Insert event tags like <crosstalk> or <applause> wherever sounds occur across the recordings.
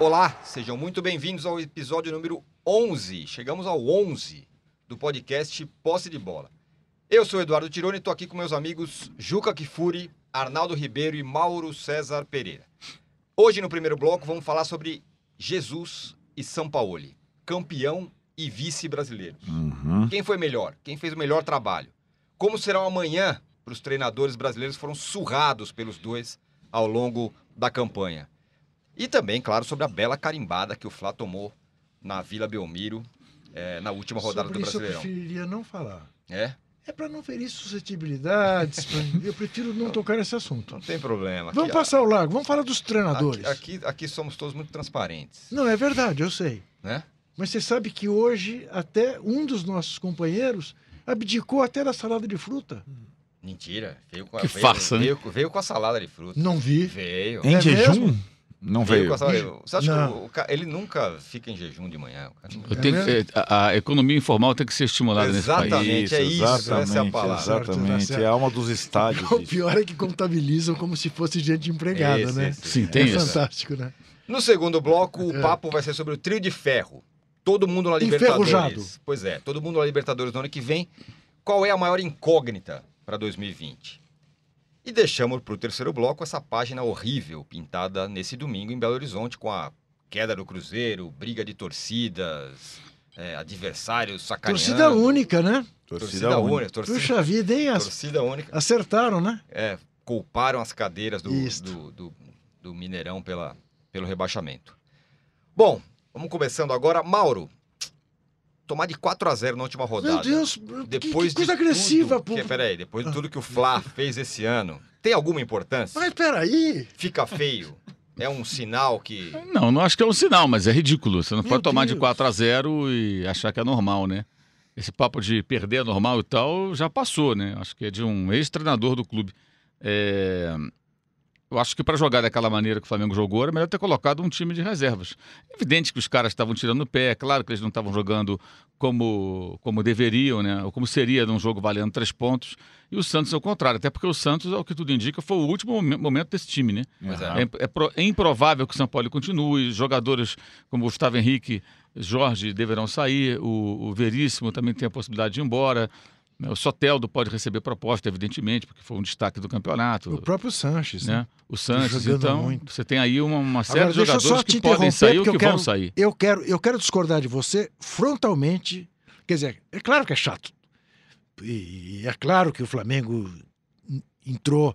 Olá, sejam muito bem-vindos ao episódio número 11. Chegamos ao 11 do podcast Posse de Bola. Eu sou Eduardo Tironi e estou aqui com meus amigos Juca Kifuri, Arnaldo Ribeiro e Mauro César Pereira. Hoje, no primeiro bloco, vamos falar sobre Jesus e São Paulo, campeão e vice brasileiro. Uhum. Quem foi melhor? Quem fez o melhor trabalho? Como será o amanhã para os treinadores brasileiros que foram surrados pelos dois ao longo da campanha? E também, claro, sobre a bela carimbada que o Flá tomou na Vila Belmiro eh, na última rodada Sobre do isso eu Brasileirão. preferiria não falar. É? É para não ferir suscetibilidades. pra- Eu prefiro não tocar nesse assunto. Não tem problema. Vamos Aqui, passar o largo, vamos falar dos treinadores. Aqui, aqui, aqui somos todos muito transparentes, Não, é verdade, eu sei. né? Mas você sabe que hoje até um dos nossos companheiros abdicou até da salada de fruta. Mentira. Veio com a, Que veio, farsa, né? veio, veio com a salada de fruta. Não vi. Veio. Em É jejum? mesmo? Não Veio veio. Você acha Não. que o, ele nunca fica em jejum de manhã? Tenho que- a, a economia informal tem que ser estimulada nesse país. Exatamente, é isso, essa é a exatamente, palavra. Exatamente. É a alma dos estádios. O pior é que contabilizam como se fosse gente empregada, Esse, né? esse. Sim, É tem isso. fantástico, né? No segundo bloco, o É. papo vai ser sobre o trio de ferro. Todo mundo na Libertadores. Enferrujado. Pois é, todo mundo na Libertadores no ano que vem. Qual é a maior incógnita para 2020? E deixamos para o terceiro bloco essa página horrível pintada nesse domingo em Belo Horizonte com a queda do Cruzeiro, briga de torcidas, é, adversários sacaneando. Torcida única, né? Torcida única. Torcida, Puxa vida, hein? As- torcida única. Acertaram, né? É, culparam as cadeiras do, do, do, do Mineirão pela, pelo rebaixamento. Bom, vamos começando agora. Mauro, tomar de 4 a 0 na última rodada. Meu Deus, que- Depois que coisa de agressiva, tudo, pô. que, Peraí, depois de tudo que o Fla fez esse ano, tem alguma importância? Mas peraí. Fica feio? É um sinal que. Não, não acho que é um sinal, mas é ridículo. Você não Meu pode tomar de Deus. 4 a 0 e achar que é normal, né? Esse papo de perder é normal e tal já passou, né? Acho que é de um ex-treinador do clube. É, Eu acho que para jogar daquela maneira que o Flamengo jogou, era melhor ter colocado um time de reservas. Evidente que os caras estavam tirando o pé, é claro que eles não estavam jogando como, como deveriam, né? Ou como seria num jogo valendo três pontos. E o Santos é o contrário, até porque o Santos, ao que tudo indica, foi o último momen- momento desse time, né? É. É, é pro- improvável que o São Paulo continue. Jogadores como Gustavo Henrique, Jorge deverão sair. O, o Veríssimo também tem a possibilidade de ir embora. Né? O Soteldo pode receber proposta, evidentemente, porque foi um destaque do campeonato. O próprio Sanches, né? né? O jogando então, muito. você tem aí uma, uma série Agora, de jogadores que podem sair ou que eu vão quero- sair. Eu quero, eu quero discordar de você frontalmente. Quer dizer, é claro que é chato. E, é claro que o Flamengo en- entrou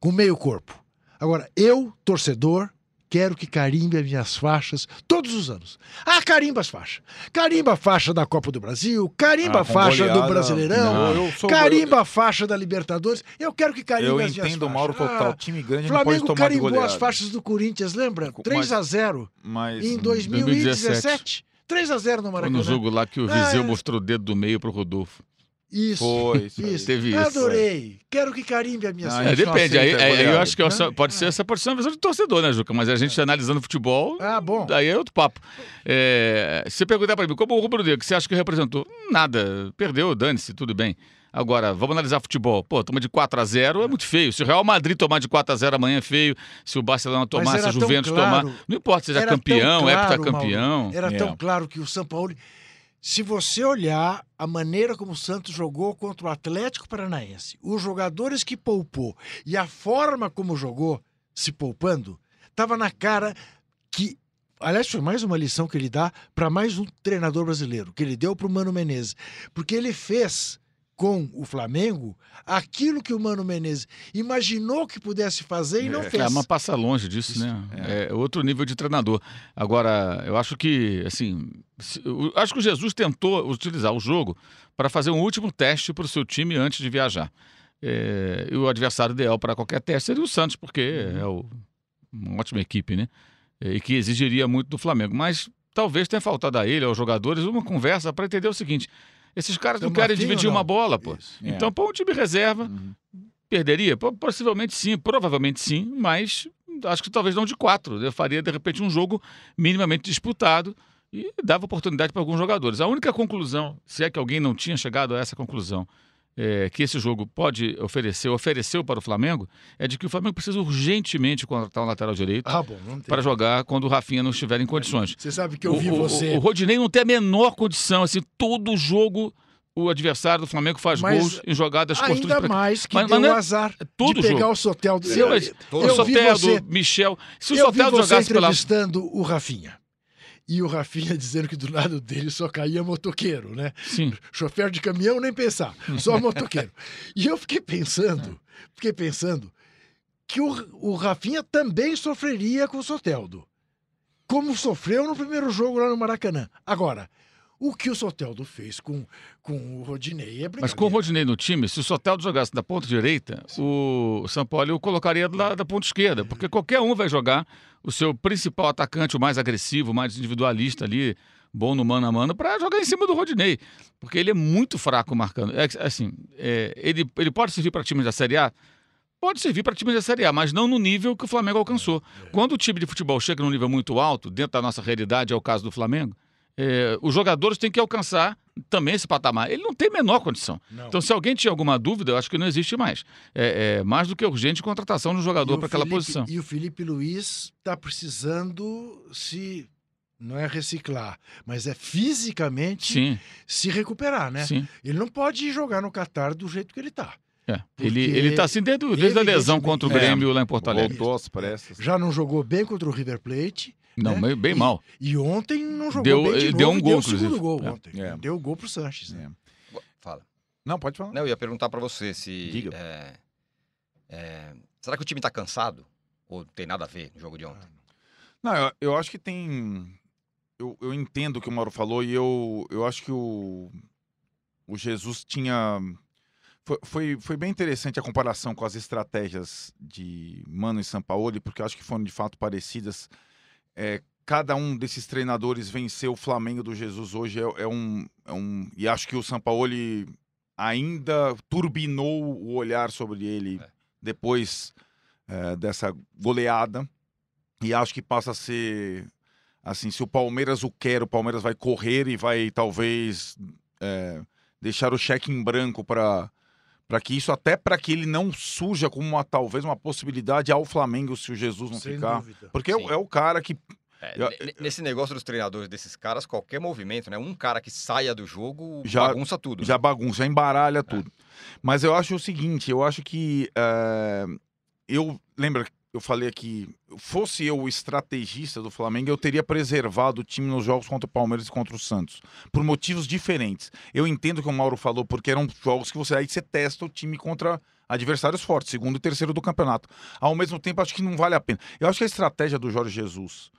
com meio corpo. Agora, eu, torcedor, quero que carimbe as minhas faixas todos os anos. Ah, carimba as faixas. Carimba a faixa da Copa do Brasil, carimba Ah, a faixa do goleada, Brasileirão, não, eu sou- carimba a faixa da Libertadores. Eu quero que carimbe Eu as minhas entendo o faixas. Mauro total. Ah, Time grande não pode Flamengo tomar carimbou goleada. as faixas do Corinthians, lembra? Com- 3 a 0 Mas em hum, 2017. 3 a 0 no Foi Maracanã. no jogo lá que o Ah, Viseu é. mostrou o dedo do meio pro Rodolfo. Isso. Foi, isso. Isso. Teve isso. Adorei. Quero que carimbe as minhas Ah, É, não depende. Aí, aí- aí eu acho que é só- pode ser essa pode ser uma visão de torcedor, né, Juca? Mas a gente analisando futebol, Ah, bom. Daí é outro papo. É, se você perguntar para mim, como o Rubro Negro, que você acha que representou? Nada. Perdeu, dane-se, tudo bem. Agora, vamos analisar futebol. Pô, toma de 4 a 0 é muito feio. Se o Real Madrid tomar de 4 a 0 amanhã é feio. Se o Barcelona tomar, se a tão Juventus claro- tomar. Não importa se seja campeão, claro, heptacampeão. Mauro, Era É. tão claro que o São Paulo. Se você olhar a maneira como o Santos jogou contra o Atlético Paranaense, os jogadores que poupou e a forma como jogou, se poupando, estava na cara que. Aliás, foi mais uma lição que ele dá para mais um treinador brasileiro, que ele deu para o Mano Menezes. Porque ele fez com o Flamengo aquilo que o Mano Menezes imaginou que pudesse fazer e não É, fez. É, mas passa longe disso, Isso, né? é. É. outro nível de treinador. Agora, eu acho que, assim, eu acho que o Jesus tentou utilizar o jogo para fazer um último teste para o seu time antes de viajar. É, e o adversário ideal para qualquer teste seria o Santos, porque Uhum. é o- uma ótima equipe, né? É, E que exigiria muito do Flamengo. Mas talvez tenha faltado a ele, aos jogadores, uma conversa para entender o seguinte: esses caras não Tamo querem dividir não? uma bola, pô. Isso. É. Então põe um time reserva, Uhum. Perderia? Po- Possivelmente sim, provavelmente sim, mas acho que talvez não de quatro. Eu faria, de repente, um jogo minimamente disputado e dava oportunidade para alguns jogadores. A única conclusão, se é que alguém não tinha chegado a essa conclusão, é, que esse jogo pode oferecer, ofereceu para o Flamengo, é de que o Flamengo precisa urgentemente contratar um lateral direito Ah, bom, para jogar quando o Rafinha não estiver em condições. Você sabe que eu o, vi o- você. o, o Rodinei não tem a menor condição, assim, todo jogo o adversário do Flamengo faz Mas gols em jogadas construídas Ainda mais que Mas- deu mas o é- azar todo de pegar jogo. o Soteldo. Sim, eu mas o eu vi Soteldo, você- Michel. Se o eu vi Soteldo você jogasse pela. entrevistando o Rafinha. E o Rafinha <laughs> dizendo que do lado dele só caía motoqueiro, né? Sim. Chofer de caminhão, nem pensar, só <laughs> motoqueiro. e eu fiquei pensando, fiquei pensando que o, o Rafinha também sofreria com o Soteldo. Como sofreu no primeiro jogo lá no Maracanã. Agora, o que o Soteldo fez com, com o Rodinei é Mas com o. Rodinei no time, se o Soteldo jogasse da ponta direita, o São Paulo o colocaria lado da ponta esquerda, porque qualquer um vai jogar o seu principal atacante, o mais agressivo, o mais individualista ali, bom no mano a mano, para jogar em cima do Rodinei, porque ele é muito fraco marcando. É, assim, é, ele, ele pode servir para times da Série A? Pode servir para times da Série A, mas não no nível que o Flamengo alcançou. Quando o time de futebol chega num nível muito alto, dentro da nossa realidade, é o caso do Flamengo, é, os jogadores têm que alcançar também esse patamar. Ele não tem a menor condição. Não. Então, se alguém tinha alguma dúvida, eu acho que não existe mais. É, é mais do que urgente contratação de um jogador para aquela Felipe- posição. E o Felipe Luiz está precisando se. Não é reciclar, mas é fisicamente Sim, se recuperar, né? sim. Ele não pode jogar no Catar do jeito que ele tá. É. Ele, ele tá assim desde, desde a lesão contra o É, Grêmio lá em Porto Alegre. Voltou às pressas. Já não jogou bem contra o River Plate. Não, né? bem E- mal. E ontem não jogou Deu- bem de novo. deu um gol, o segundo inclusive. gol É. ontem. É. Deu o gol pro Sanches. né? É. Fala. Não, pode falar. Não, eu ia perguntar pra você se. Diga. é, é, será que o time tá cansado? Ou tem nada a ver no jogo de ontem? Não, eu, eu acho que tem. Eu, eu entendo o que o Mauro falou e eu, eu acho que o, o Jesus tinha. Foi, foi, foi bem interessante a comparação com as estratégias de Mano e Sampaoli, porque eu acho que foram de fato parecidas. É, cada um desses treinadores venceu o Flamengo do Jesus hoje é, é um, é um. E acho que o Sampaoli ainda turbinou o olhar sobre ele É. depois é, dessa goleada. E acho que passa a ser assim, se o Palmeiras o quer, o Palmeiras vai correr e vai talvez é, deixar o cheque em branco para para que isso até para que ele não surja como uma talvez uma possibilidade ao Flamengo se o Jesus não Sem ficar, dúvida. porque é, o- Sim. é o cara que É, Eu- ne- nesse negócio dos treinadores desses caras, qualquer movimento, né? Um cara que saia do jogo Já- bagunça tudo. já né? bagunça, já embaralha tudo. Mas eu acho o seguinte, eu acho que é, eu lembra eu falei aqui, fosse eu o estrategista do Flamengo, eu teria preservado o time nos jogos contra o Palmeiras e contra o Santos, por motivos diferentes. Eu entendo que o Mauro falou, porque eram jogos que você aí você testa o time contra adversários fortes, segundo e terceiro do campeonato. Ao mesmo tempo, acho que não vale a pena. Eu acho que a estratégia do Jorge Jesus,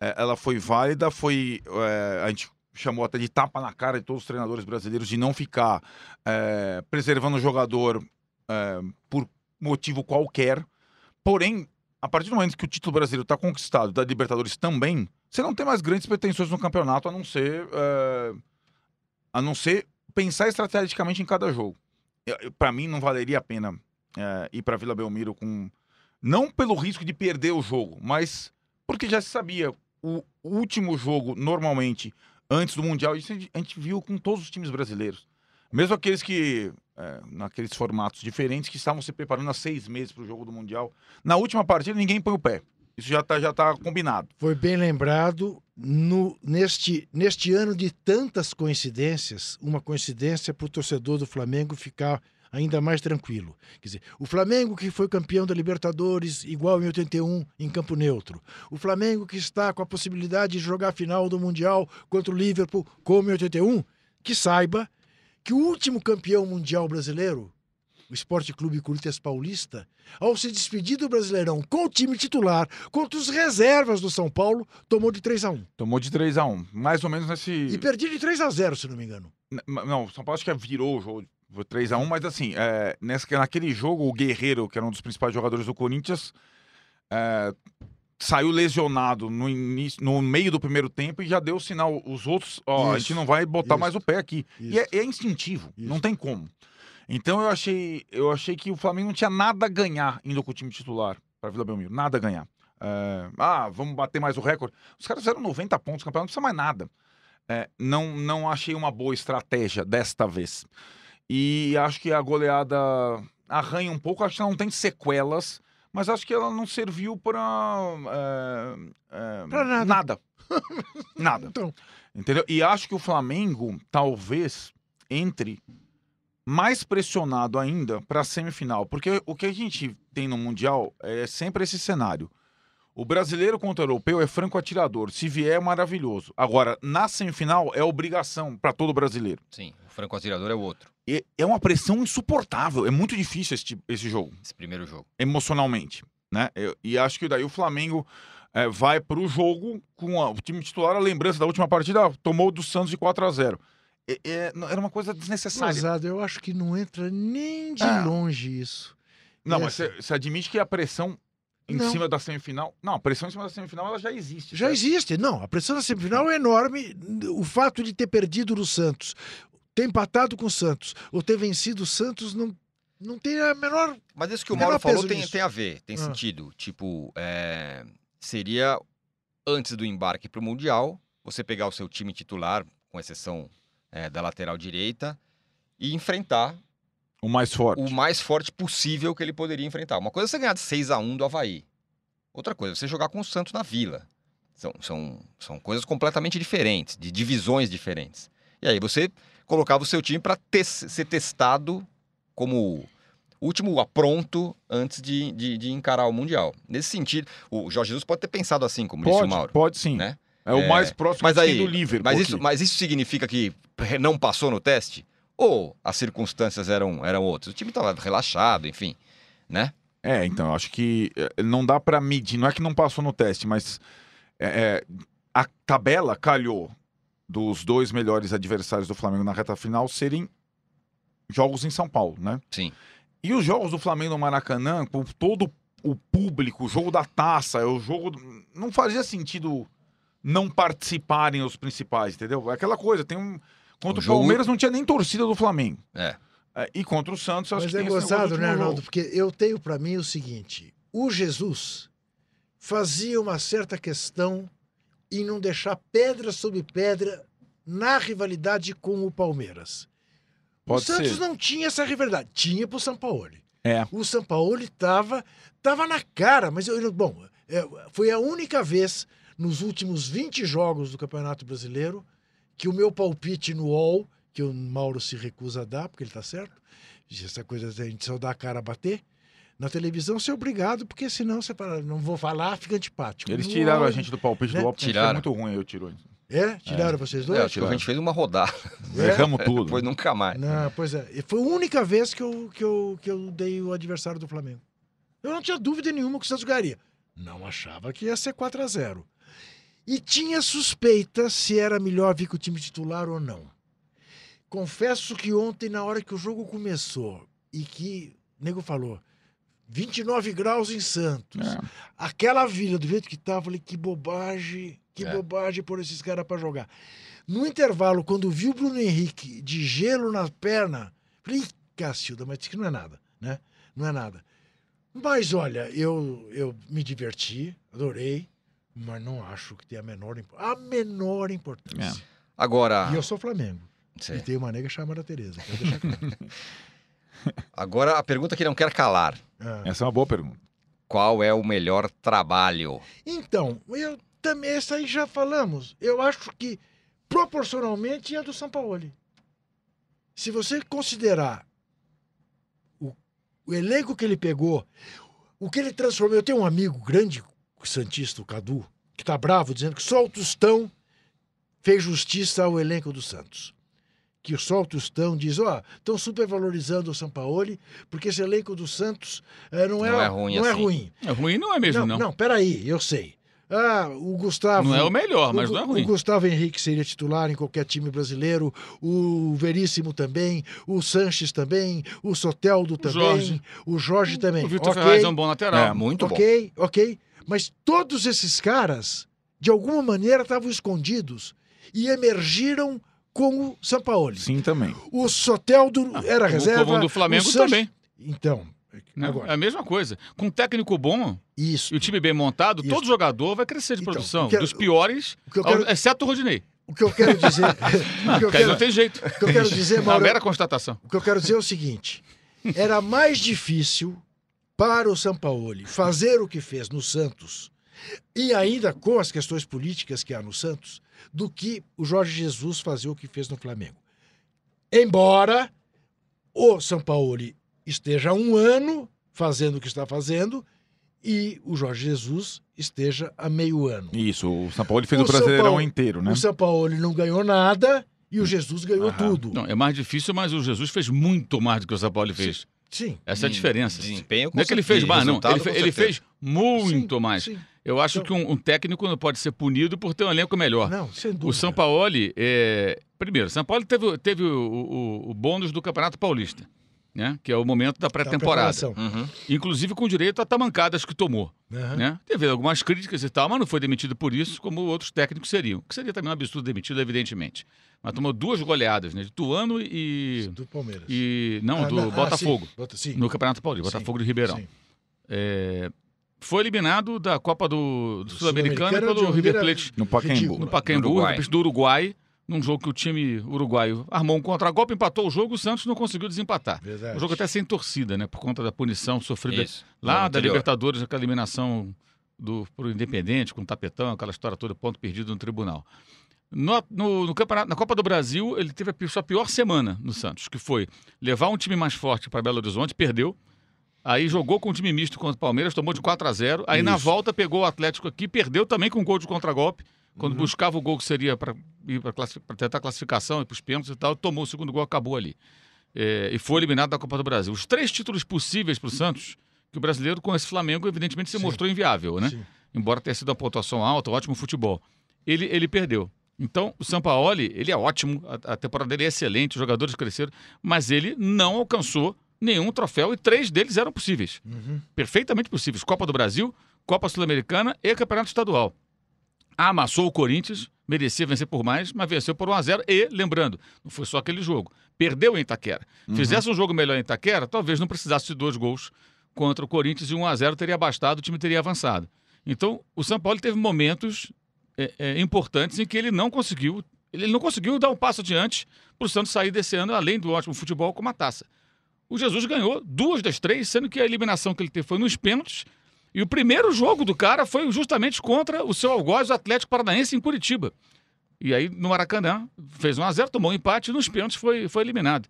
é, ela foi válida, foi é, a gente chamou até de tapa na cara de todos os treinadores brasileiros de não ficar é, preservando o jogador é, por motivo qualquer. Porém, a partir do momento que o título brasileiro está conquistado, da Libertadores também, você não tem mais grandes pretensões no campeonato a não ser é, a não ser pensar estrategicamente em cada jogo. Para mim, não valeria a pena é, ir para Vila Belmiro com não pelo risco de perder o jogo, mas porque já se sabia o último jogo normalmente antes do mundial isso a gente- viu com todos os times brasileiros, mesmo aqueles que é, naqueles formatos diferentes que estavam se preparando há seis meses para o jogo do mundial. Na última partida ninguém põe o pé. Isso já está já tá combinado. Foi bem lembrado. No, neste, neste ano de tantas coincidências, uma coincidência para o torcedor do Flamengo ficar ainda mais tranquilo. Quer dizer, o Flamengo que foi campeão da Libertadores, igual em 81, em campo neutro. O Flamengo que está com a possibilidade de jogar a final do Mundial contra o Liverpool, como em 81, que saiba que o último campeão mundial brasileiro, o Esporte Clube Corinthians Paulista, ao se despedir do Brasileirão com o time titular contra os reservas do São Paulo, tomou de 3 a 1 Tomou de 3 a 1 mais ou menos nesse. E perdi de 3 a 0 se não me engano. N- Não, o São Paulo acho que virou o jogo. Foi 3x1, mas assim, é, nessa, naquele jogo, o Guerreiro, que era um dos principais jogadores do Corinthians, é, saiu lesionado no, início, no meio do primeiro tempo e já deu o sinal. Os outros, ó, a Isso, gente não vai botar isso, mais o pé aqui. E é, é instintivo, Isso. não tem como. Então eu achei, eu achei que o Flamengo não tinha nada a ganhar indo com o time titular para Vila Belmiro, nada a ganhar. É, ah, vamos bater mais o recorde. Os caras fizeram 90 pontos no campeonato, não precisa mais nada. É, não, não achei uma boa estratégia desta vez. E acho que a goleada arranha um pouco. Acho que não tem sequelas, mas acho que ela não serviu para. É, é, nada. Nada. <laughs> nada. Então, Entendeu? E acho que o Flamengo talvez entre mais pressionado ainda para a semifinal, porque o que a gente tem no mundial é sempre esse cenário. O brasileiro contra o europeu é franco atirador, se vier é maravilhoso. Agora, na semifinal é obrigação para todo brasileiro. Sim, o franco atirador é o outro, E é uma pressão insuportável, é muito difícil esse, tipo- esse jogo esse primeiro jogo. emocionalmente, né? Eu- e acho que daí o Flamengo é, vai para o jogo com a- o time titular, a lembrança da última partida, tomou do Santos de 4 a 0 É- é- era uma coisa desnecessária. Rosado, eu acho que não entra nem de Ah. longe isso. Não, mas Essa- você você admite que a pressão em Não. cima da semifinal. Não, a pressão em cima da semifinal ela já existe. Já certo? existe, não. A pressão da semifinal é enorme. O fato de ter perdido no Santos, ter empatado com o Santos, ou ter vencido o Santos, não, não tem a menor. Mas isso que o Mauro falou tem, nisso. tem a ver, tem Ah. sentido. Tipo, é, seria antes do embarque para o Mundial, você pegar o seu time titular, com exceção é, da lateral direita, e enfrentar O mais forte. o mais forte possível que ele poderia enfrentar. Uma coisa é você ganhar de 6 a 1 do Havaí. Outra coisa é você jogar com o Santos na Vila. São, são, são coisas completamente diferentes, de divisões diferentes. E aí você colocava o seu time para ser testado como último apronto antes de, de, de encarar o Mundial. Nesse sentido, o Jorge Jesus pode ter pensado assim, como disse o Pode, Mauro. pode sim. né? É o É, mais próximo mas aí- do Liverpool. Mas isso, mas isso significa que não passou no teste? Ou as circunstâncias eram, eram outras? O time estava relaxado, enfim, né? É, então, acho que eh, não dá pra medir. Não é que não passou no teste, mas é, é, a tabela calhou dos dois melhores adversários do Flamengo na reta final serem jogos em São Paulo, né? Sim. E os jogos do Flamengo no Maracanã, com todo o público, o jogo da taça, o jogo. Não fazia sentido não participarem os principais, entendeu? É aquela coisa, tem um. Contra O o, jogo- Palmeiras não tinha nem torcida do Flamengo. É. É, e contra o Santos, acho Mas que é gozado, do né, Arnaldo? Porque eu tenho para mim o seguinte: o Jesus fazia uma certa questão em não deixar pedra sobre pedra na rivalidade com o Palmeiras. Pode o Santos ser. não tinha essa rivalidade, tinha pro São Paulo. É. O São Paulo estava tava na cara, mas eu, bom, é, foi a única vez nos últimos 20 jogos do Campeonato Brasileiro que o meu palpite no UOL, que o Mauro se recusa a dar, porque ele tá certo, essa coisa a gente só dá a cara a bater, na televisão você é obrigado, porque senão você fala, não vou falar, fica antipático. Eles tiraram UOL, a gente do palpite né? do UOL, porque Tiraram. foi muito ruim, eu tirou. É? Tiraram vocês dois? É, acho que a gente fez uma rodada. É? Erramos tudo. Depois nunca mais. Não, pois é. E Foi a única vez que eu, que, eu, que eu dei o adversário do Flamengo. Eu não tinha dúvida nenhuma que o Santos ganharia. Não achava que ia ser 4 a 0 E tinha suspeita se era melhor vir com o time titular ou não. Confesso que ontem, na hora que o jogo começou e que o nego falou 29 graus em Santos, É. aquela vila do jeito que tava, eu falei, que bobagem, que É. bobagem pôr esses caras pra jogar. No intervalo, quando vi o Bruno Henrique de gelo na perna, falei, "Ih, Cacilda, mas isso que não é nada, né? Não é nada. Mas olha, eu, eu me diverti, adorei, mas não acho que tem a menor, a menor importância. Agora, E eu sou Flamengo. Sei. E tem uma nega chamada Tereza. claro. <laughs> agora a pergunta que não quer calar. Ah. Essa é uma boa pergunta. Qual é o melhor trabalho? Então, eu também, essa aí já falamos. Eu acho que proporcionalmente é do São Paulo. Se você considerar o, o elenco que ele pegou, o que ele transformou. Eu tenho um amigo grande, Santista, o Cadu, que tá bravo, dizendo que só o Tostão fez justiça ao elenco do Santos. Que só o Tostão diz, ó, estão supervalorizando o Sampaoli, porque esse elenco do Santos eh, não, é, Não é ruim não é assim. ruim. É ruim não é mesmo, não, não. não, peraí, eu sei. Ah, o Gustavo. Não é o melhor, mas o, não é o ruim. Gustavo Henrique seria titular em qualquer time brasileiro, o Veríssimo também, o Sanches também, o Soteldo também, Jorge. o Jorge também. O Vitor Ok, Ferraz é um bom lateral. É, Muito bom. ok, ok. Mas todos esses caras, de alguma maneira, estavam escondidos e emergiram com o Sampaoli. Sim, também. O Soteldo era O reserva. comum do Flamengo o Sanches- também. Então, né? agora, É a mesma coisa. Com um técnico bom isso. e o time bem montado, Isso. todo jogador vai crescer de Então, produção. o que eu- Dos piores, O quero, exceto o Rodinei. O que eu quero dizer. <laughs> o, que eu quero, não tem jeito. o que eu quero dizer, É uma Mauro, mera constatação. o que eu quero dizer é o seguinte: era mais difícil para o Sampaoli fazer o que fez no Santos, e ainda com as questões políticas que há no Santos, do que o Jorge Jesus fazer o que fez no Flamengo. Embora o Sampaoli esteja há um ano fazendo o que está fazendo e o Jorge Jesus esteja há meio ano. Isso, o São Paulo fez O o, Brasileirão Paulo- inteiro, né? O Sampaoli não ganhou nada e o Jesus ganhou Aham. tudo. Não, é mais difícil, mas o Jesus fez muito mais do que o São Paulo fez. Sim. Essa é a De- diferença. Desempenho com Não é que ele fez mais, não. Ele, fe- com ele fez muito Sim, mais. sim. Eu acho que um, um técnico não pode ser punido por ter um elenco melhor. Não, sem dúvida. O São Paulo, é... primeiro, o São Paulo teve, teve o, o- o bônus do Campeonato Paulista, né? que é o momento da Da pré-temporada. Uhum. Inclusive com direito a tamancadas que tomou. Aham. Né? Teve algumas críticas e tal, mas não foi demitido por isso, como outros técnicos seriam. Que seria também um absurdo demitido, evidentemente. Mas tomou duas goleadas, né? De Tuano e. Do Palmeiras. e não, Ah, do ah, Botafogo. sim. Bota- sim. No Campeonato Paulista, Sim, Botafogo de Ribeirão. sim. É, foi eliminado da Copa do, do Do Sul-Americana Sul-Americana pelo de River Plate No Pacaembu. no Pacaembu, Uruguai. do Uruguai, num jogo que o time uruguaio armou um contra-golpe, empatou o jogo, o Santos não conseguiu desempatar. Verdade. O jogo até sem torcida, né? Por conta da punição sofrida Isso. lá da. Libertadores, aquela eliminação do pro Independente, com o tapetão, aquela história toda, ponto perdido no tribunal. No, no- no campeonato, na Copa do Brasil, ele teve a sua pior semana no Santos, que foi levar um time mais forte para Belo Horizonte, perdeu. Aí jogou com um time misto contra o Palmeiras, tomou de 4 a 0 Aí na Isso. volta pegou o Atlético aqui, perdeu também com um gol de contragolpe. Quando Uhum. buscava o gol que seria para tentar a classificação e para os pênaltis e tal, tomou o segundo gol, acabou ali. É, e foi eliminado da Copa do Brasil. Os três títulos possíveis para o Santos, que o brasileiro com esse Flamengo, evidentemente, se Sim. mostrou inviável, né? Sim. Embora tenha sido uma pontuação alta, ótimo futebol. Ele, ele perdeu. Então, o Sampaoli, ele é ótimo, a, a temporada dele é excelente, os jogadores cresceram, mas ele não alcançou nenhum troféu e três deles eram possíveis. Uhum. Perfeitamente possíveis. Copa do Brasil, Copa Sul-Americana e Campeonato Estadual. Amassou o Corinthians, merecia vencer por mais, mas venceu por 1 a 0 e, lembrando, não foi só aquele jogo, perdeu em Itaquera. Fizesse um jogo melhor em Itaquera, talvez não precisasse de dois gols contra o Corinthians e 1 a 0 teria bastado, o time teria avançado. Então, o São Paulo teve momentos é, é, importantes em que ele não conseguiu, ele não conseguiu dar um passo adiante para o Santos sair desse ano, além do ótimo futebol, com uma taça. O Jesus ganhou duas das três, sendo que a eliminação que ele teve foi nos pênaltis. E o primeiro jogo do cara foi justamente contra o seu algoz, o Atlético Paranaense, em Curitiba. E aí, no Maracanã, fez 1 a 0 tomou um empate e nos pênaltis foi, foi eliminado.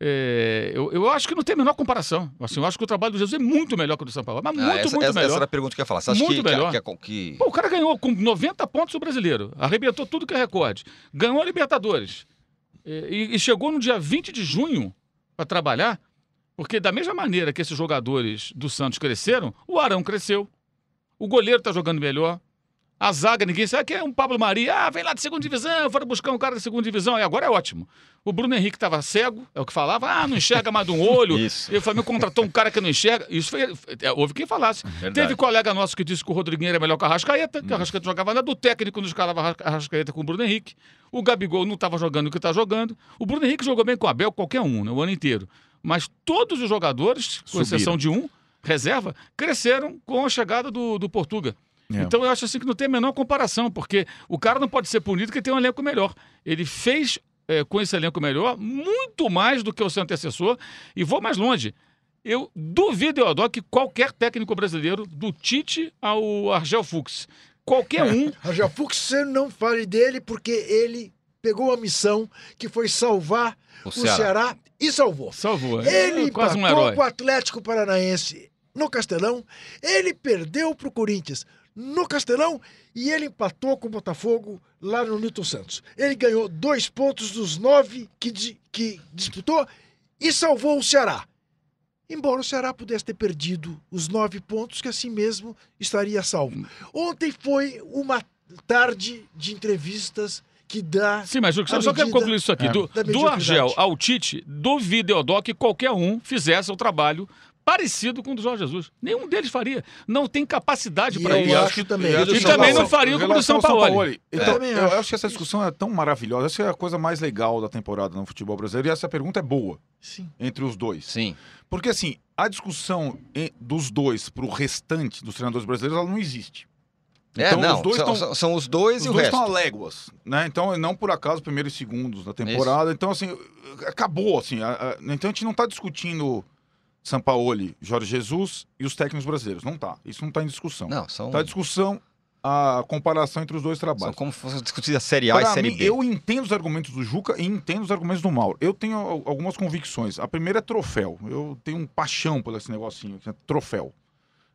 É, eu, eu acho que não tem a menor comparação. Assim, eu acho que o trabalho do Jesus é muito melhor que o do São Paulo. Mas Ah, muito, essa, muito essa, melhor. essa era a pergunta que eu ia falar. Você acha Muito que, melhor. que, a- que- Pô, o cara ganhou com 90 pontos o brasileiro. Arrebentou tudo que é recorde. Ganhou a Libertadores. E, e chegou no dia 20 de junho para trabalhar. Porque, da mesma maneira que esses jogadores do Santos cresceram, o Arão cresceu. O goleiro tá jogando melhor. A zaga, ninguém sabe que é um Pablo Maria. Ah, vem lá de segunda divisão, foram buscar um cara da segunda divisão. E agora é ótimo. O Bruno Henrique estava cego, é o que falava. Ah, não enxerga mais de um olho. <laughs> Isso. E o Flamengo contratou um cara que não enxerga. Isso foi. é, houve quem falasse. Verdade. Teve colega nosso que disse que o Rodriguinho era melhor que o Arrascaeta, que o Arrascaeta jogava nada, do técnico nos escalava Arras- Arrascaeta com o Bruno Henrique. O Gabigol não estava jogando o que está jogando. O Bruno Henrique jogou bem com o Abel, qualquer um, né, o ano inteiro. Mas todos os jogadores, com Subiram. exceção de um, reserva, cresceram com a chegada do, do Portuga. É. Então eu acho assim que não tem a menor comparação, porque o cara não pode ser punido porque tem um elenco melhor. Ele fez eh, com esse elenco melhor muito mais do que o seu antecessor. E vou mais longe. Eu duvido, Eudó, que qualquer técnico brasileiro, do Tite ao Argel Fux, qualquer um, <laughs> Raja Fux, você não fale dele porque ele pegou a missão que foi salvar O o Ceará. Ceará, e salvou. salvou. Ele É quase um empatou herói. com o Atlético Paranaense no Castelão, ele perdeu para o Corinthians no Castelão e ele empatou com o Botafogo lá no Newton Santos. Ele ganhou dois pontos dos nove que, di- que disputou e salvou o Ceará. Embora o Ceará pudesse ter perdido os nove pontos, que assim mesmo estaria salvo. Ontem foi uma tarde de entrevistas que dá. Sim, mas eu só quero concluir isso aqui. É. Do, do. Argel ao Tite, duvido, Eudó, que qualquer um fizesse o trabalho parecido com o do Jorge Jesus. Nenhum deles faria. Não tem capacidade E para eu isso. acho também. eu acho E que também não faria como o do São ao Paulo. Então, também eu acho. acho que essa discussão é tão maravilhosa. Essa é a coisa mais legal da temporada no futebol brasileiro. E essa pergunta é boa Sim. entre os dois. Sim. Porque, assim, a discussão em- dos dois pro restante dos treinadores brasileiros, ela não existe. É, Então, não, os dois são, tão- são- são os dois Os e o dois resto. estão a léguas, né? Então, não por acaso, primeiros e segundos da temporada. Então, assim, acabou, assim. a- a- então, a gente não tá discutindo Sampaoli, Jorge Jesus e os técnicos brasileiros. Não tá. Isso não tá em discussão. Não, são, Tá em discussão a comparação entre os dois são trabalhos. como se fosse discutir a Série A Pra e Série mim, B. eu entendo os argumentos do Juca e entendo os argumentos do Mauro. Eu tenho al- algumas convicções. A primeira é troféu. Eu tenho um paixão por esse negocinho, que é troféu.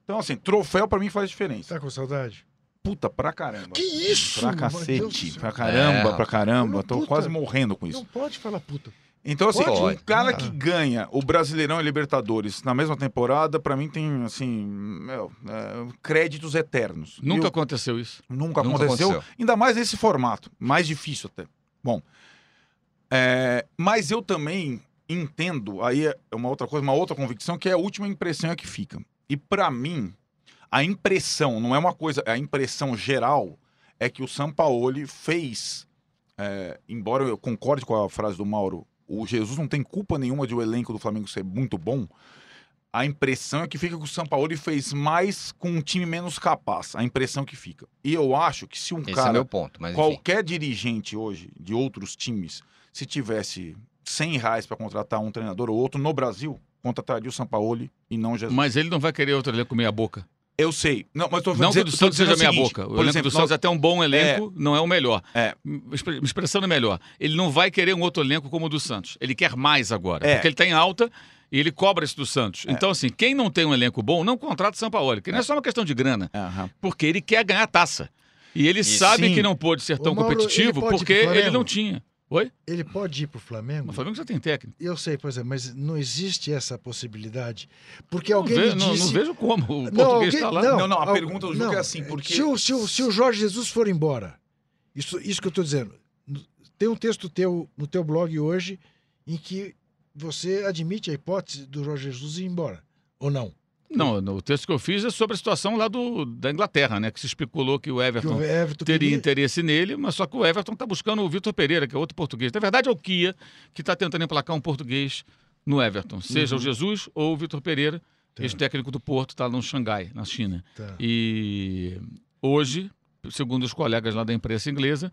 Então, assim, troféu pra mim faz diferença. Tá com saudade? Puta pra caramba. Que isso? Pra cacete, pra caramba, É, pra caramba. Tô puta. quase morrendo com isso. Não pode falar puta. Então, assim, Pode. um cara Ah. que ganha o Brasileirão e Libertadores na mesma temporada, pra mim tem, assim, meu, é, créditos eternos. Nunca Eu- aconteceu isso. Nunca, Nunca aconteceu, aconteceu. Ainda mais nesse formato. Mais difícil até. Bom. é, mas eu também entendo, aí é uma outra coisa, uma outra convicção, que é a última impressão é que fica. E pra mim, a impressão, não é uma coisa, a impressão geral é que o Sampaoli fez, é, embora eu concorde com a frase do Mauro, o Jesus não tem culpa nenhuma de o elenco do Flamengo ser muito bom. A impressão é que fica que o Sampaoli fez mais com um time menos capaz. A impressão que fica. E eu acho que se um Esse é cara, meu ponto, mas enfim. qualquer dirigente hoje de outros times, se tivesse 100 reais para contratar um treinador ou outro no Brasil, contrataria o Sampaoli e não Jesus. Mas ele não vai querer outro elenco meia boca. Eu sei. Não, mas tô Não dizendo, que o do Santos seja meia seguinte, boca. O por elenco exemplo, do Santos é até um bom elenco, não é o melhor. É. Expressando melhor. Ele não vai querer um outro elenco como o do Santos. Ele quer mais agora. É. Porque ele está em alta e ele cobra isso do Santos. Então, assim, quem não tem um elenco bom, não contrata o Sampaoli. Que não é só uma questão de grana. Aham. Porque ele quer ganhar taça. E ele Isso. sabe Sim. que não pôde ser tão Mauro, ele competitivo ir porque ele não tinha. Oi? Ele pode ir pro Flamengo? O Flamengo já tem técnico. Eu sei, pois é, mas não existe essa possibilidade. Porque alguém não, ve- me não- disse... não vejo como. O Não, português alguém- está lá. Não, Não, não, a al- pergunta do Juca não. é assim, porque- Se o, se, o, se o Jorge Jesus for embora, isso, isso que eu estou dizendo, tem um texto teu no teu blog hoje em que você admite a hipótese do Jorge Jesus ir embora, ou não? Não, no- o texto que eu fiz é sobre a situação lá do, da Inglaterra, né? Que se especulou que o Que Everton o Everton teria queria- interesse nele, mas só que o Everton está buscando o Vitor Pereira, que é outro português. Na verdade, é o Kia que está tentando emplacar um português no Everton, seja o Jesus ou o Vitor Pereira, Tá. ex-técnico do Porto, está no Xangai, na China. Tá. E hoje, segundo os colegas lá da imprensa inglesa,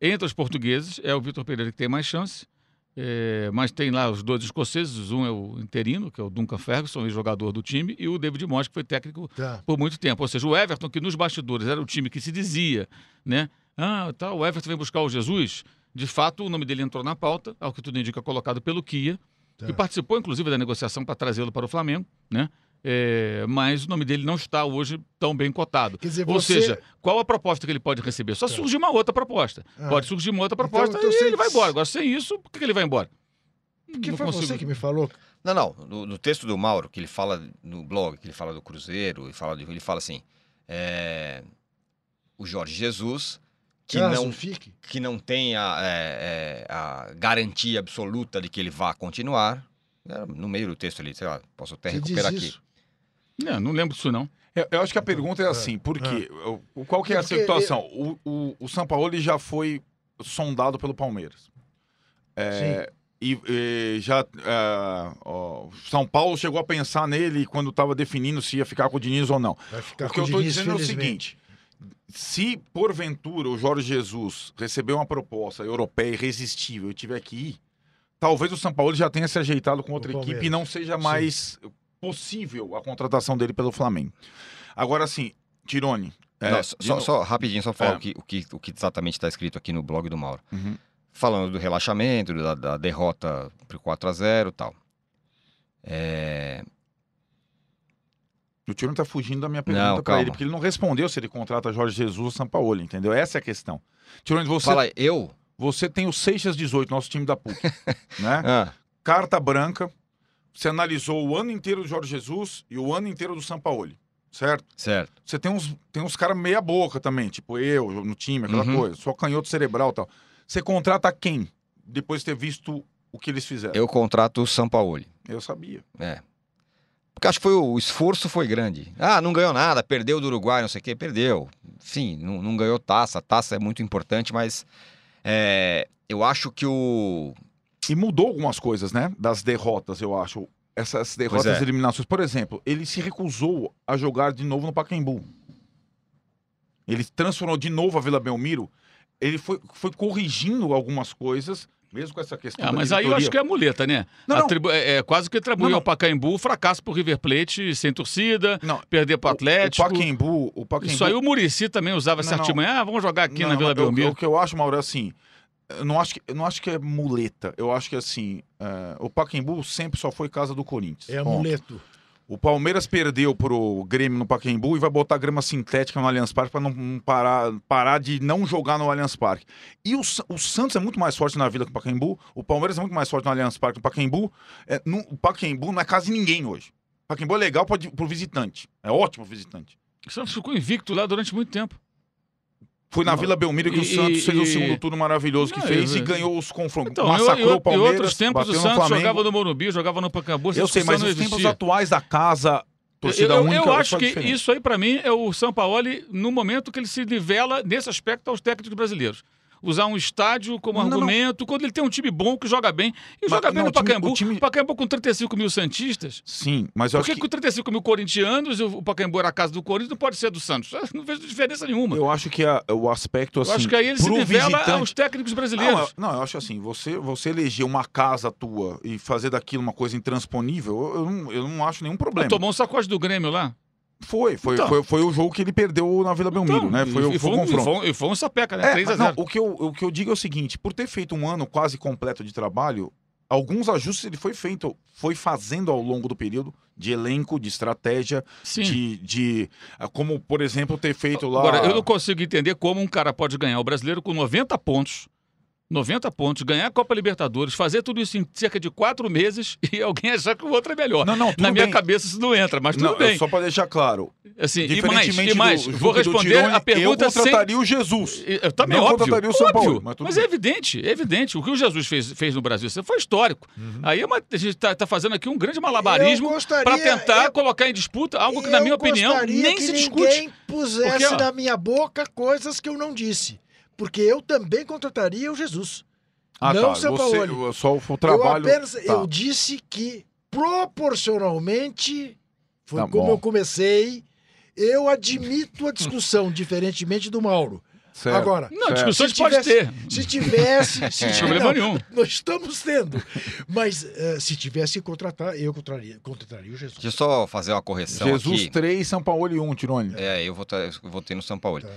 entre os portugueses é o Vitor Pereira que tem mais chance. É, mas tem lá os dois escoceses, um é o interino, que é o Duncan Ferguson, ex-jogador do time, e o David Moyes, que foi técnico Tá. por muito tempo. Ou seja, o Everton, que nos bastidores era o time que se dizia, né? Ah, tá, o Everton vem buscar o Jesus. De fato, o nome dele entrou na pauta, ao que tudo indica, colocado pelo Kia, Tá. que participou, inclusive, da negociação para trazê-lo para o Flamengo, né? É, mas o nome dele não está hoje tão bem cotado. Quer dizer, Ou você- seja, qual a proposta que ele pode receber? Só Tá. surge uma outra proposta. Ah. Pode surgir uma outra Então- proposta então e ele vai embora. Agora, sem isso, por que ele vai embora? Porque Não foi consigo- você que me falou. Não, não. No, no texto do Mauro, que ele fala no blog, que ele fala do Cruzeiro, ele fala, de- ele fala assim: é, o Jorge Jesus, que Caso não, fique. que não tem a, é, é, a garantia absoluta de que ele vá continuar. É, no meio do texto ali, sei lá, posso até Você recuperar aqui. isso. Não, não lembro disso, não. Eu, eu acho que a pergunta é É, assim, por quê? O- Qual que é a situação? O, o, o Sampaoli já foi sondado pelo Palmeiras. É, e, e já é, ó, São Paulo chegou a pensar nele quando estava definindo se ia ficar com o Diniz ou não. Vai ficar o que com eu o estou dizendo é o seguinte: se porventura o Jorge Jesus receber uma proposta europeia irresistível e tiver que ir, talvez o São Paulo já tenha se ajeitado com outra equipe e não seja Sim. Possível a contratação dele pelo Flamengo. Agora sim, Tirone. é, Não, só, só rapidinho, só falar É. o, que, o, que, o que exatamente está escrito aqui no blog do Mauro. Uhum. Falando do relaxamento, da, da derrota pro 4x0 e tal. É, O Tirone tá fugindo da minha pergunta para ele, porque ele não respondeu se ele contrata Jorge Jesus ou Sampaoli, entendeu? Essa é a questão. Tirone, você, Fala, eu? você tem o Seixas 18, nosso time da PUC, <laughs> né? Ah, carta branca, você analisou o ano inteiro do Jorge Jesus e o ano inteiro do Sampaoli, certo? certo. Você tem uns, tem uns caras meia boca também, tipo eu no time, aquela Uhum. coisa, só canhoto cerebral e tal. Você contrata quem? Depois de ter visto o que eles fizeram. Eu contrato o Sampaoli. Eu sabia. É. Porque acho que foi, o esforço foi grande. Ah, não ganhou nada, perdeu do Uruguai, não sei o quê, perdeu. Sim, não, não ganhou taça. Taça é muito importante, mas é, eu acho que o. E mudou algumas coisas, né? Das derrotas, eu acho. Essas derrotas, Pois é. eliminações. Por exemplo, ele se recusou a jogar de novo no Pacaembu. Ele transformou de novo a Vila Belmiro. Ele foi, foi corrigindo algumas coisas, mesmo com essa questão. Ah, mas aí eu acho que é muleta, né? Não, não. Atribu- é, é quase que atribui Não, não. ao Pacaembu o fracasso pro River Plate sem torcida, Não, perder pro o- Atlético. O Pacaembu, o Pacaembu Isso aí o Murici também usava essa Não, não. artimanha. Ah, vamos jogar aqui Não, na Vila o- Belmiro. O, que eu acho, Mauro, é assim. Eu não acho que, eu não acho que é muleta. Eu acho que assim. é, o Pacaembu sempre só foi casa do Corinthians. É Ponto. amuleto. O Palmeiras perdeu pro Grêmio no Pacaembu e vai botar grama sintética no Allianz Parque para não parar, parar de não jogar no Allianz Parque. E o, o Santos é muito mais forte na Vila que o Pacaembu. O Palmeiras é muito mais forte no Allianz Parque que o Pacaembu. É, no- o Pacaembu não é casa de ninguém hoje. O Pacaembu é legal para o visitante. É ótimo visitante. O Santos ficou invicto lá durante muito tempo. Foi na. Vila Belmiro que o E- Santos fez o e- segundo turno maravilhoso que Não, fez eu- e ganhou os confrontos. Então, Massacrou eu, eu, o Palmeiras, em outros tempos o no Santos Flamengo. jogava no Morumbi, jogava no Pacaembu. Eu sei, mas discussão os não tempos atuais da casa, Eu, torcida eu- única, eu acho que diferença. isso aí, pra mim, é o São Paulo no momento que ele se nivela nesse aspecto aos técnicos brasileiros. Usar um estádio como Não, não. argumento, quando ele tem um time bom que joga bem. E Mas, joga bem não, no Pacaembu. o time- Pacaembu com 35 mil Santistas. Sim, mas eu Por que, acho com que 35 mil corintianos e o Pacaembu era a casa do Corinthians não pode ser do Santos? Eu <laughs> não vejo diferença nenhuma. Eu, Eu acho que a- o aspecto assim. acho que aí ele se nivela visitante- aos técnicos Não, brasileiros. eu, não, eu acho assim, você, você eleger uma casa tua e fazer daquilo uma coisa intransponível, eu, eu não, eu não acho nenhum problema. Tomou um sacode do Grêmio lá. Foi, foi, Então. foi, foi o jogo que ele perdeu na Vila Belmiro, Então, né? Foi, e, o- e foi um, e confronto. foi um- e foi um sapeca, né? É, 3 a mas não, 0 o, que eu, o que eu digo é o seguinte: por ter feito um ano quase completo de trabalho, alguns ajustes ele foi feito, foi fazendo ao longo do período de elenco, de estratégia, Sim. de, de. ah, Como, por exemplo, ter feito lá. Agora, eu não consigo entender como um cara pode ganhar o brasileiro com 90 pontos. 90 pontos, ganhar a Copa Libertadores, fazer tudo isso em cerca de quatro meses <laughs> e alguém achar que o outro é melhor. Não, não, tudo Na minha bem. cabeça isso não entra, mas tudo Não, bem. Só para deixar claro. Assim, e mais, e mais, do, vou responder Tirone, a pergunta eu sem... contrataria o Jesus. Eu também, Não óbvio, contrataria o São óbvio, Paulo, mas, mas é evidente, é evidente. O que o Jesus fez, fez no Brasil isso foi histórico. Uhum. Aí é uma- a gente está fazendo aqui um grande malabarismo Eu para tentar eu- colocar em disputa algo que, na Eu minha opinião, nem se discute. ninguém pusesse Porque, na minha boca coisas que eu não disse. Porque eu também contrataria o Jesus. Ah, não tá. o São Você, Paulo. só o trabalho. Eu apenas tá. eu disse que proporcionalmente foi Tá como bom. eu comecei. Eu admito a discussão, <laughs> diferentemente do Mauro. Certo, Agora, Não, a Se gente pode tivesse- ter. se tivesse, <laughs> se tivesse problema nenhum. <laughs> nós estamos tendo. Mas eh, se tivesse que contratar, eu contrataria, contrataria o Jesus. Deixa eu só fazer uma correção Jesus aqui. 3, São Paulo e 1, Tirone. É, eu votei, eu votei no São Paulo. Tá.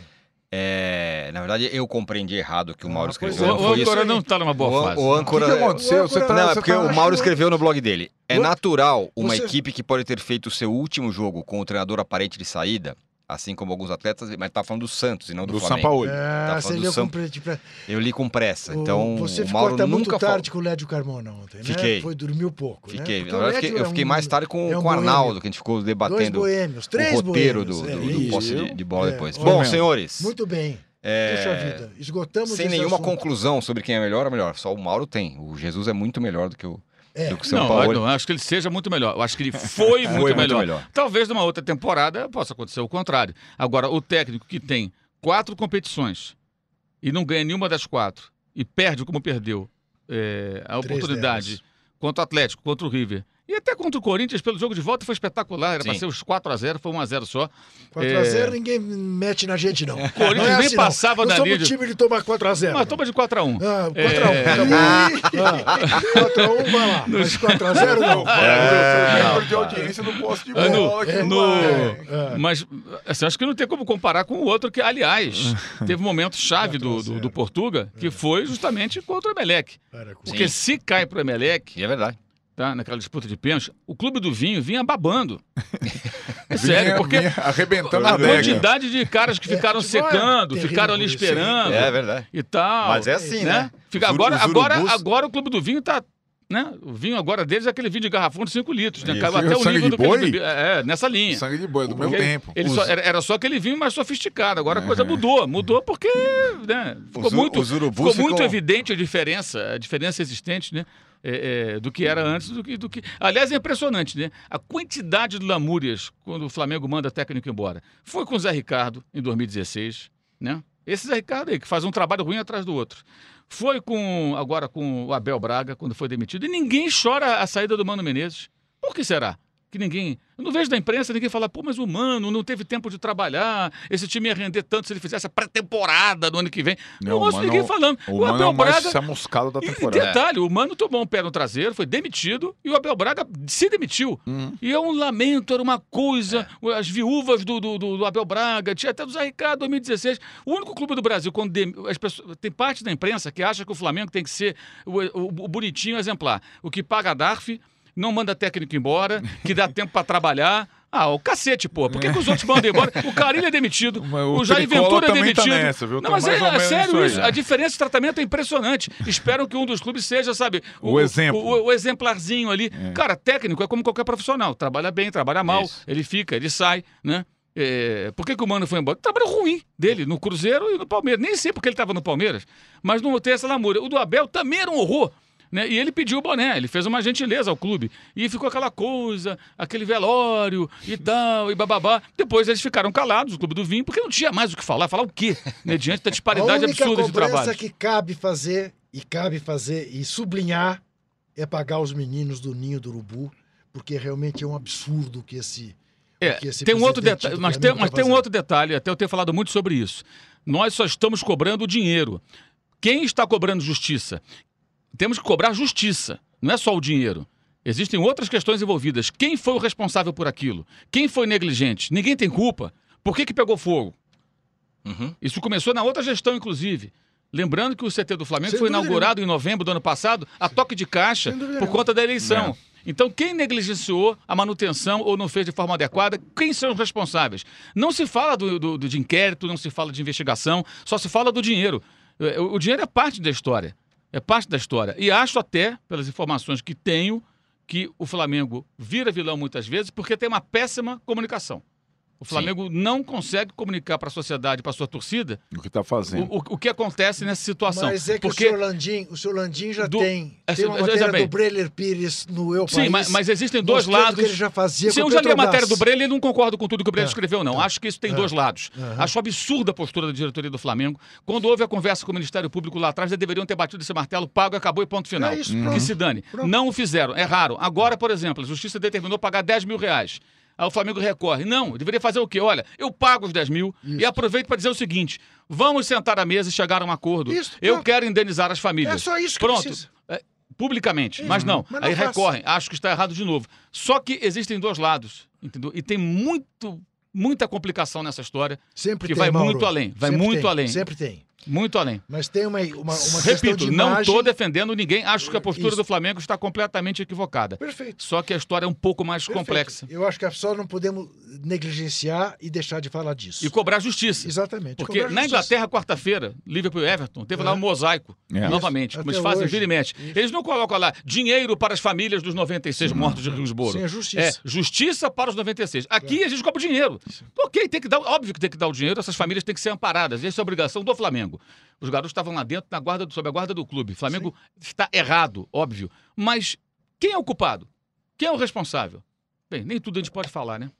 É, na verdade, eu compreendi errado o que o Mauro Ah, pois escreveu. é. Não O foi isso. âncora não está numa boa O, fase. o âncora. O que, que aconteceu? Você tá, Não, é porque tá- o Mauro escreveu no blog dele. É natural uma Você- equipe que pode ter feito o seu último jogo com o treinador aparente de saída, assim como alguns atletas, mas tá falando do Santos e não do, do São Flamengo. Paulo. Ah, Tá você falando leu do São- com Eu li com pressa, o- então Você o ficou Mauro até muito tarde com o Lédio Carmona ontem, né? Fiquei. Foi, dormiu pouco, né? Fiquei. Verdade, eu fiquei, eu é fiquei um- mais tarde com, é um com o Arnaldo, que a gente ficou Dois debatendo boêmios, o roteiro do, boêmios. do, é do isso. posse de, de bola É, depois. Bom, mesmo. senhores, Muito bem. é, Puxa vida, esgotamos sem esse nenhuma assunto. conclusão sobre quem é melhor ou melhor, só o Mauro tem. O Jesus é muito melhor do que o, É. do que o São não, Paulo. eu não acho que ele seja muito melhor. Eu acho que ele foi <laughs> muito, muito melhor. melhor. Talvez numa outra temporada possa acontecer o contrário. Agora, o técnico que tem quatro competições e não ganha nenhuma das quatro e perde como perdeu é, a Três oportunidade delas. contra o Atlético, contra o River. E até contra o Corinthians, pelo jogo de volta, foi espetacular. Era para Sim. ser os 4x0, foi 1x0 só. 4x0 É. ninguém mete na gente, não. <laughs> Corinthians não é nem assim, passava não. da Nós somos Lídia. o time de tomar 4x0. Mas toma de 4x1. Ah, 4x1. É. <laughs> Tá bom. 4x1, vai lá. Mas 4x0 não. <laughs> É, não, recorde de audiência do poste de Ah, no- bola. que no- vai. É. Mas assim, acho que não tem como comparar com o outro, que, aliás, teve um momento chave do, do, do Portuga, que foi justamente contra o Emelec. Para Porque se cai pro Emelec, E é verdade. Tá, naquela disputa de pênalti, o clube do vinho vinha babando. <laughs> É Vinha- sério, porque vinha arrebentando a a quantidade de caras que É, ficaram é secando, terrível ficaram ali esperando É verdade. e tal. Mas é assim, né? Fica- Os uru- agora, agora, agora o clube do vinho tá. Né? O vinho agora deles é aquele vinho de garrafão de 5 litros, né? Caiu até o nível do que eles boi? bebiam. É, é, nessa linha. Sangue de boi, do meu Porque tempo. ele Os- só- era, era só aquele vinho mais sofisticado. Agora a coisa mudou. Mudou porque né, ficou Os muito, os urubus ficou muito evidente a diferença, a diferença existente, né? É, é, do que era antes do que, do que. Aliás, é impressionante, né? A quantidade de lamúrias quando o Flamengo manda técnico embora. Foi com o Zé Ricardo em 2016, né? Esse Zé Ricardo aí, que faz um trabalho ruim atrás do outro. Foi com agora com o Abel Braga, quando foi demitido, e ninguém chora a saída do Mano Menezes. Por que será? Que ninguém. Eu não vejo da imprensa ninguém falar, pô, mas o Mano não teve tempo de trabalhar, esse time ia render tanto se ele fizesse a pré-temporada no ano que vem. Não, Não, o ouço Mano- ninguém falando. O, é Abel o mais Braga. da E temporada. detalhe, o Mano tomou um pé no traseiro, foi demitido e o Abel Braga se demitiu. Uhum. E é um lamento, era uma coisa. As viúvas do, do, do- do Abel Braga, tinha até do Zé Ricardo 2016. O único clube do Brasil, quando dem- as pessoas, tem parte da imprensa que acha que o Flamengo tem que ser o, o- o bonitinho exemplar. O que paga a DARF, não manda técnico embora, que dá tempo pra trabalhar. Ah, o cacete, pô. Por que, que os outros mandam embora? O Carilho é demitido, o, o Jair Ventura é tá demitido. nessa, viu? Não, Tá mas é, menos sério isso aí, é. A diferença de tratamento é impressionante. Espero que um dos clubes seja, sabe, O exemplo. O, o exemplarzinho ali. Cara, técnico é como qualquer profissional. Trabalha bem, trabalha mal, Isso. ele fica, ele sai, né? É, por que, que o Mano foi embora? Trabalho ruim dele no Cruzeiro e no Palmeiras. Nem sei porque ele estava no Palmeiras, mas não tem essa lamúria. O do Abel também era um horror. Né? E ele pediu o boné, ele fez uma gentileza ao clube. E ficou aquela coisa, aquele velório e tal, e bababá. Depois eles ficaram calados, o clube do Vinho, porque não tinha mais o que falar. Falar o quê? Né? Diante da A disparidade única absurda de trabalho. que cabe fazer, e cabe fazer, e sublinhar, é pagar os meninos do Ninho do Urubu, porque realmente é um absurdo o que esse... É, o tem um outro detalhe, mas tem, mas tá tem um outro detalhe, até eu ter falado muito sobre isso. Nós só estamos cobrando dinheiro. Quem está cobrando justiça? Temos que cobrar justiça, não é só o dinheiro. Existem outras questões envolvidas. Quem foi o responsável por aquilo? Quem foi negligente? Ninguém tem culpa. Por que, que pegou fogo? Uhum. Isso começou na outra gestão, inclusive. Lembrando que o CT do Flamengo Sem foi inaugurado em novembro do ano passado a toque de caixa por nenhuma. conta da eleição. É. Então, quem negligenciou a manutenção ou não fez de forma adequada, quem são os responsáveis? Não se fala do, do- do- de inquérito, não se fala de investigação, só se fala do dinheiro. É, O, o dinheiro é parte da história. É parte da história. E acho até, pelas informações que tenho, que o Flamengo vira vilão muitas vezes porque tem uma péssima comunicação. O Flamengo não consegue comunicar para a sociedade, para a sua torcida, O que tá fazendo. o, o- o que acontece nessa situação. Mas é que porque o senhor Landim, o senhor Landim já Do- tem, Essa- tem uma matéria do Breler Pires no Eu Sim, País, mas, mas existem dois lados. que ele já fazia Se com eu já li a matéria do Breyer, ele não concordo com tudo que o Breyer Tá, escreveu, não. Acho que isso tem É. dois lados. Acho absurda a postura da diretoria do Flamengo. Quando houve a conversa com o Ministério Público lá atrás, eles deveriam ter batido esse martelo, pago, acabou e ponto final. É isso, Que pronto. se dane. Pronto. Não o fizeram, é raro. Agora, por exemplo, a Justiça determinou pagar 10 mil reais. Aí o Flamengo recorre. Não, deveria fazer o quê? Olha, eu pago os 10 mil e Isso. aproveito para dizer o seguinte: vamos sentar à mesa e chegar a um acordo. Isso, eu pronto. quero indenizar as famílias. É só isso que Pronto. precisa. É, publicamente. Mas não. Mas não aí faça. recorrem. Acho que está errado de novo. Só que existem dois lados, entendeu? E tem muito, muita complicação nessa história, Sempre que tem, vai Mauro. muito além. Vai Sempre muito tem, além. Sempre tem. Muito além. Mas tem uma, uma, uma questão Repito, de não imagem... estou defendendo ninguém. Acho que a postura Isso. do Flamengo está completamente equivocada. Perfeito. Só que a história é um pouco mais perfeito. complexa. Eu acho que só não podemos negligenciar e deixar de falar disso. E cobrar justiça. Exatamente. Porque na justiça. Inglaterra, quarta-feira, Liverpool e Everton, teve lá um É. mosaico, É. novamente, como Até eles fazem vira e mexe. Isso. Eles não colocam lá dinheiro para as famílias dos 96 mortos de Riosboro. Sim, é É, justiça. justiça para os 96. Aqui a gente cobra o dinheiro. Ok, tem que dar, óbvio que tem que dar o dinheiro, essas famílias têm que ser amparadas. Essa é a obrigação do Flamengo. Os garotos estavam lá dentro, na guarda, do- sob a guarda do clube. O Flamengo está errado, óbvio. Mas quem é o culpado? Quem é o responsável? Bem, nem tudo a gente pode falar, né?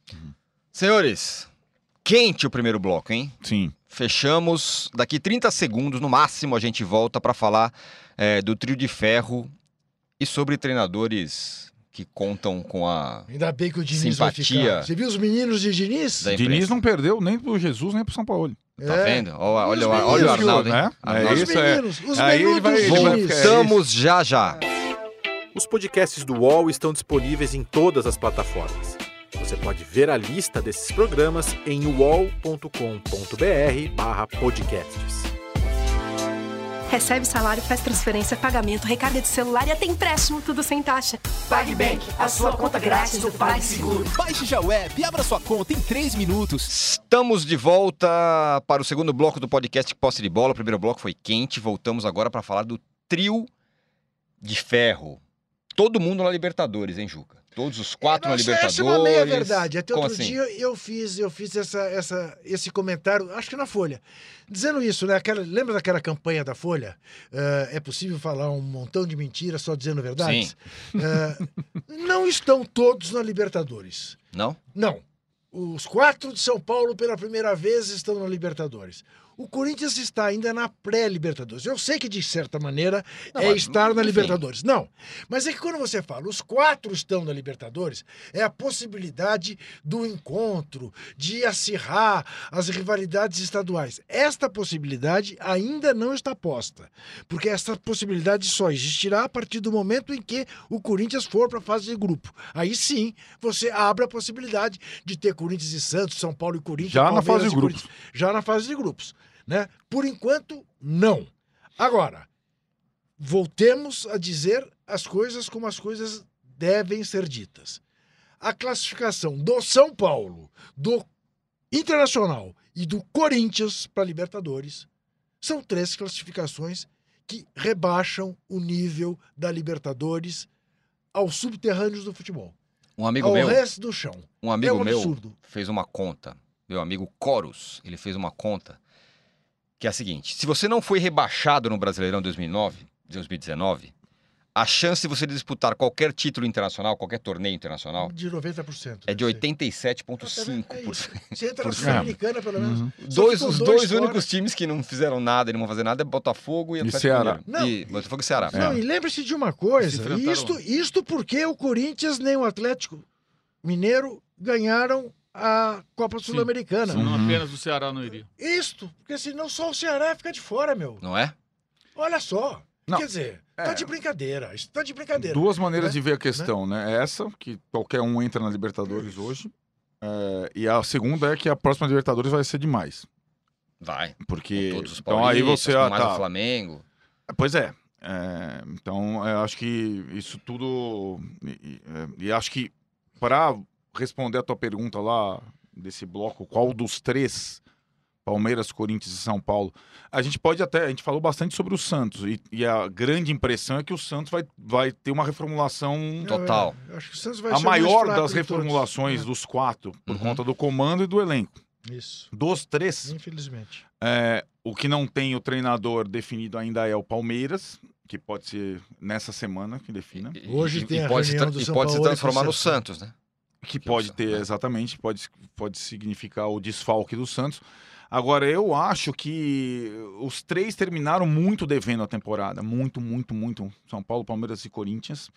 Senhores, quente o primeiro bloco, hein? Sim. Fechamos. Daqui 30 segundos, no máximo, a gente volta para falar é, do trio de ferro e sobre treinadores que contam com a. Ainda bem que o Diniz vai Simpatia. ficar. Você viu os meninos de Diniz? Diniz não perdeu nem pro Jesus, nem pro São Paulo. Tá É. vendo? Olha, olha, Os olha o meninos, Arnaldo, né? Arnaldo. É isso, é. meninos, os Aí ele meninos vai- ele vai Voltamos já já. Os podcasts do UOL estão disponíveis em todas as plataformas. Você pode ver a lista desses programas em uol.com.br podcasts. Recebe salário, faz transferência, pagamento, recarga de celular e até empréstimo, tudo sem taxa. PagBank, a sua conta grátis do PagSeguro. Baixe já o app e abra sua conta em 3 minutos. Estamos de volta para o segundo bloco do podcast Posse de Bola. O primeiro bloco foi quente. Voltamos agora para falar do trio de ferro. Todo mundo na Libertadores, hein, Juca? Todos os quatro na Libertadores. Essa é uma meia verdade. Até Como outro assim? dia eu fiz, eu fiz essa, essa, esse comentário, acho que na Folha, dizendo isso, né? Aquela, lembra daquela campanha da Folha? Eh, é possível falar um montão de mentiras só dizendo verdades? Eh, não estão todos na Libertadores. Não? Não. Os quatro de São Paulo pela primeira vez estão na Libertadores. O Corinthians está ainda na pré-Libertadores. Eu sei que, de certa maneira, Não, é mas, estar na enfim. Libertadores. Não. Mas é que quando você fala, os quatro estão na Libertadores, é a possibilidade do encontro, de acirrar as rivalidades estaduais. Esta possibilidade ainda não está posta. Porque essa possibilidade só existirá a partir do momento em que o Corinthians for para a fase de grupo. Aí sim, você abre a possibilidade de ter Corinthians e Santos, São Paulo e Corinthians. Já na Palmeiras fase de grupos. Já na fase de grupos. Né? Por enquanto, não. Agora, voltemos a dizer as coisas como as coisas devem ser ditas. A classificação do São Paulo, do Internacional e do Corinthians para Libertadores são três classificações que rebaixam o nível da Libertadores aos subterrâneos do futebol, Um amigo ao meu, resto do chão. um amigo é um meu fez uma conta. Meu amigo Coros, ele fez uma conta que é a seguinte: se você não foi rebaixado no Brasileirão 2009, 2019, a chance de você disputar qualquer título internacional, qualquer torneio internacional, De 90%. é de eu sei. 87,5%. É. Você entra na Sul-Americana, pelo menos. Uhum. Dois, os dois, fora. únicos times que não fizeram nada e não vão fazer nada é Botafogo e, E Atlético Ceará. Mineiro. Não. E Botafogo e Ceará. Não, e lembre-se de uma coisa: isto, isto porque o Corinthians nem o Atlético Mineiro ganharam a Copa. Sul-Americana. Senão Uhum. apenas o Ceará não iria. Isto, porque senão só o Ceará fica de fora, meu. Não é? Olha só. Não. Quer dizer, É. tá de brincadeira. Isso tá de brincadeira. Duas maneiras né? de ver a questão, né? Essa, que qualquer um entra na Libertadores hoje. é, e a segunda é que a próxima Libertadores vai ser demais. Vai. Porque. Com todos os então aí você. Ah, tá. Flamengo. Pois é. É, então, eu acho que isso tudo. E, e, é, e acho que para responder a tua pergunta lá desse bloco, qual dos três, Palmeiras, Corinthians e São Paulo, a gente pode até. A gente falou bastante sobre o Santos. E, e a grande impressão é que o Santos vai, vai ter uma reformulação. Total. eu acho que o Santos vai A maior das de todos. reformulações É, dos quatro, por Uhum. conta do comando e do elenco. Isso. Dos três, Infelizmente. é, o que não tem o treinador definido ainda é o Palmeiras, que pode ser nessa semana que defina. E- Hoje e, tem e a pode, se, reunião tra- do e São pode se transformar no Santos. Santos, né? Que Que é pode ter, né? exatamente, pode, pode significar o desfalque do Santos. Agora, eu acho que os três terminaram muito devendo a temporada. Muito, muito, muito. São Paulo, Palmeiras e Corinthians.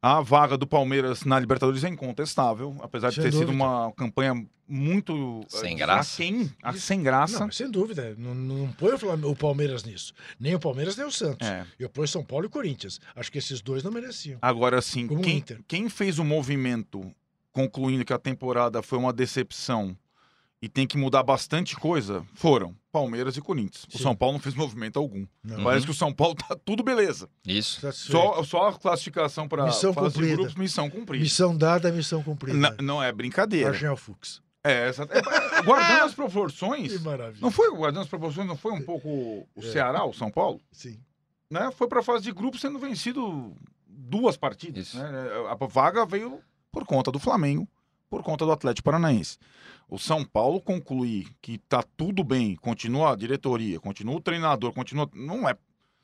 A vaga do Palmeiras na Libertadores é incontestável, apesar de Sem ter sido dúvida. uma campanha muito... Sem eh, graça. aquém, sem graça. Não, sem dúvida. Não, não põe o Palmeiras nisso. Nem o Palmeiras, nem o Santos. É. Eu ponho São Paulo e Corinthians. Acho que esses dois não mereciam. Agora, o quem, quem fez o movimento concluindo que a temporada foi uma decepção e tem que mudar bastante coisa foram Palmeiras e Corinthians. O Sim. São Paulo não fez movimento algum. Não. Parece que o São Paulo <laughs> tá tudo beleza. Isso. Satisfeito. Só, só a classificação para Missão fase de cumprida. grupos, missão cumprida. Missão dada, missão cumprida. N- não é brincadeira. Argel Fux. É, essa- é, guardando as proporções. <laughs> Que maravilha. Não foi guardando as proporções, não foi um pouco o É. Ceará, o São Paulo? Sim. né, foi para a fase de grupo sendo vencido duas partidas. Isso. né? A vaga veio por conta do Flamengo, por conta do Atlético Paranaense. O São Paulo conclui que tá tudo bem, continua a diretoria, continua o treinador, continua. Não é,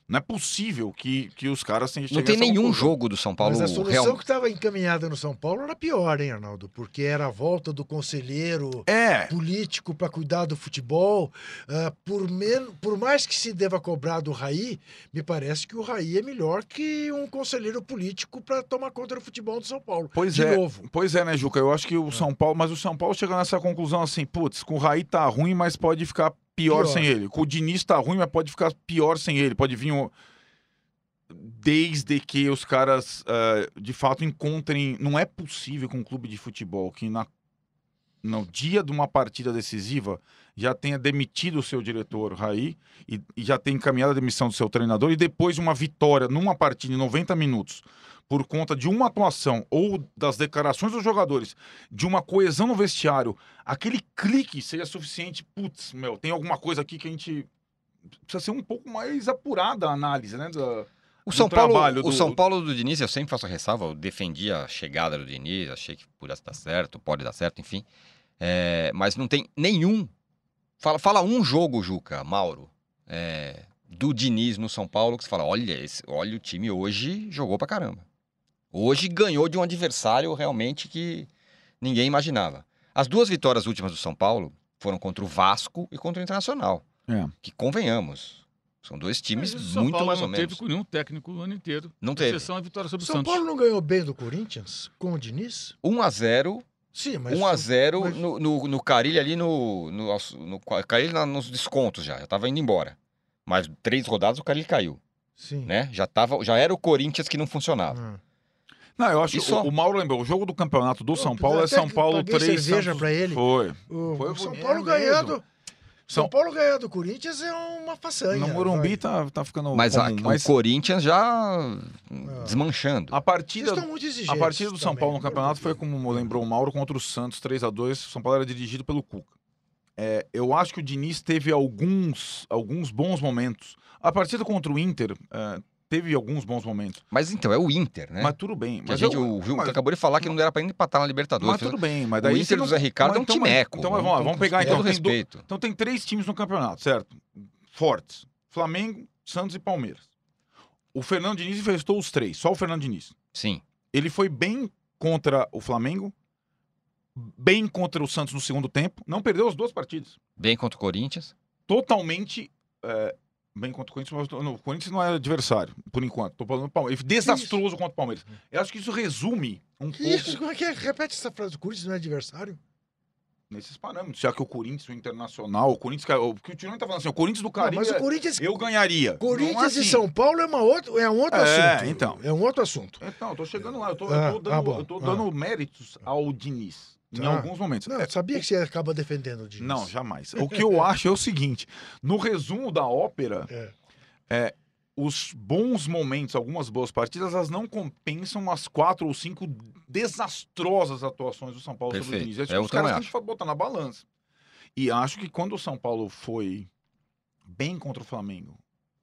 não é possível que, que os caras tenham Não tem nenhum jogo do São Paulo Mas a solução real. que estava encaminhada no São Paulo era pior, hein, Arnaldo? Porque era a volta do conselheiro É, político para cuidar do futebol. Ah, por, men por mais que se deva cobrar do Raí, me parece que o Raí é melhor que um conselheiro político para tomar conta do futebol do São Paulo. Pois De é. novo. Pois é, né, Juca? Eu acho que o São Paulo, mas o São Paulo chega nessa conclusão assim, putz, com o Raí tá ruim, mas pode ficar pior, Pior. sem ele. O Diniz tá ruim, mas pode ficar pior sem ele. Pode vir um... Desde que os caras ah, de fato encontrem. Não é possível com um clube de futebol que na... no dia de uma partida decisiva já tenha demitido o seu diretor Raí e, e já tenha encaminhado a demissão do seu treinador e depois de uma vitória numa partida em 90 minutos por conta de uma atuação ou das declarações dos jogadores, de uma coesão no vestiário, aquele clique seja suficiente. Putz, meu, tem alguma coisa aqui que a gente precisa ser um pouco mais apurada a análise, né? da- O São, Paulo, o do- São Paulo do Diniz, eu sempre faço a ressalva, eu defendi a chegada do Diniz, achei que pudesse dar certo, pode dar certo, enfim. É, mas não tem nenhum. Fala, fala um jogo, Juca, Mauro, é, do Diniz no São Paulo, que você fala: olha, esse, olha, o time hoje jogou pra caramba. Hoje ganhou de um adversário realmente que ninguém imaginava. As duas vitórias últimas do São Paulo foram contra o Vasco e contra o Internacional. É. Que convenhamos. São dois times muito Paulo mais não ou teve menos. com nenhum técnico o ano inteiro. Não teve. Exceção a vitória sobre o São Santos. Paulo não ganhou bem do Corinthians com o Diniz? 1 a 0 Sim, mas. 1 a 0 mas- no, no, no Carilho ali no. no, no Carilho na- nos descontos já. Já tava indo embora. Mas três rodadas o Carilho caiu, Sim. né? Já, tava, já era o Corinthians que não funcionava. Hum. Não, eu acho que só? o, o Mauro lembrou. O jogo do campeonato do São Pô, Paulo é São Paulo paguei 3. cerveja Santos... pra ele. Foi. O, Foi o São Paulo ganhando. mesmo. São São- Paulo ganhar do Corinthians é uma façanha. No Morumbi vai. tá, tá ficando Mas, a- comum, mas o Corinthians já desmanchando. a partida estão muito exigentes. A partida do São também. Paulo no campeonato foi como lembrou o Mauro contra o Santos, 3 a 2 O São Paulo era dirigido pelo Cuca. É, eu acho que o Diniz teve alguns, alguns bons momentos. A partida contra o Inter é, teve alguns bons momentos. Mas então, é o Inter, né? Mas tudo bem. Que a Mas gente, eu- o Gil mas- acabou de falar que não era pra nem empatar na Libertadores. mas tudo bem. Mas daí o Inter do Zé Ricardo é um mas então, mas- timeco. Então, mas vamos, lá, vamos pegar então. Tem, do- respeito. então tem três times no campeonato, certo? Fortes. Flamengo, Santos e Palmeiras. O Fernando Diniz infestou os três, só o Fernando Diniz. Sim. Ele foi bem contra o Flamengo, bem contra o Santos no segundo tempo, não perdeu as duas partidas. Bem contra o Corinthians. Totalmente é, bem contra o Corinthians, mas não, o Corinthians não é adversário, por enquanto. Tô falando do Palmeiras. Foi desastroso contra o Palmeiras. Eu acho que isso resume um Que pouco Isso, como é que é? Repete essa frase. O Corinthians não é adversário? nesses parâmetros. Já que o Corinthians, o Internacional, o Corinthians, o que o Tironi tá falando assim, o Corinthians do Caribe, mas o Corinthians. eu ganharia. Corinthians é assim. e São Paulo é, uma outro, é um outro É, assunto. então. É um outro assunto. Então, eu tô chegando lá, eu tô, Ah, eu tô dando, ah, eu tô Ah. dando méritos ao Diniz. Em Tá. alguns momentos. Não, É, eu sabia que você acaba defendendo o Diniz. Não, jamais. O que eu <laughs> acho é o seguinte: no resumo da ópera, É. é, os bons momentos, algumas boas partidas, elas não compensam as quatro ou cinco desastrosas atuações do São Paulo sobre o Perfeito. Diniz. É, que os caras têm que botar na balança. E acho que quando o São Paulo foi bem contra o Flamengo,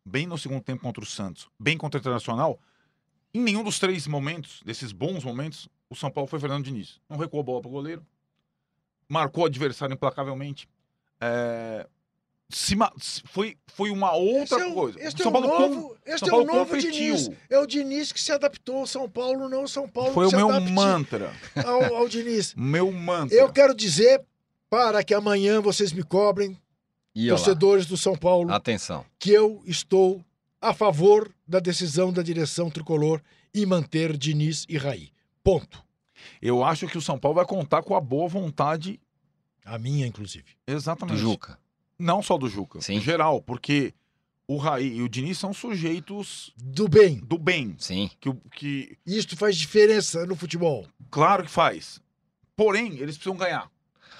bem no segundo tempo contra o Santos, bem contra o Internacional, em nenhum dos três momentos, desses bons momentos, o São Paulo foi Fernando Diniz. Não recuou a bola pro goleiro, marcou o adversário implacavelmente. É, ma- foi, foi uma outra é o- coisa. Este o São é o Paulo com- novo, este São é o novo competiu. Diniz. É o Diniz que se adaptou ao São Paulo, não o São Paulo foi que o se meu mantra. ao, ao Diniz. <laughs> Meu mantra. Eu quero dizer, para que amanhã vocês me cobrem, E lá. torcedores do São Paulo, Atenção. que eu estou a favor da decisão da direção tricolor em manter Diniz e Raí. Ponto. Eu acho que o São Paulo vai contar com a boa vontade, A minha, inclusive. exatamente. Do Juca. Não só do Juca, Sim. em geral, porque o Raí e o Diniz são sujeitos Do bem. do bem. Sim. Que, que Isto faz diferença no futebol. claro que faz. Porém, eles precisam ganhar.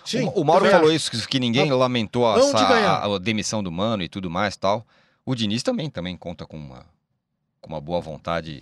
Sim. o, o Mauro falou acho. isso, que, ninguém lamentou a, ganhar. a- a demissão do Mano e tudo mais tal. O Diniz também, também conta com uma, com uma boa vontade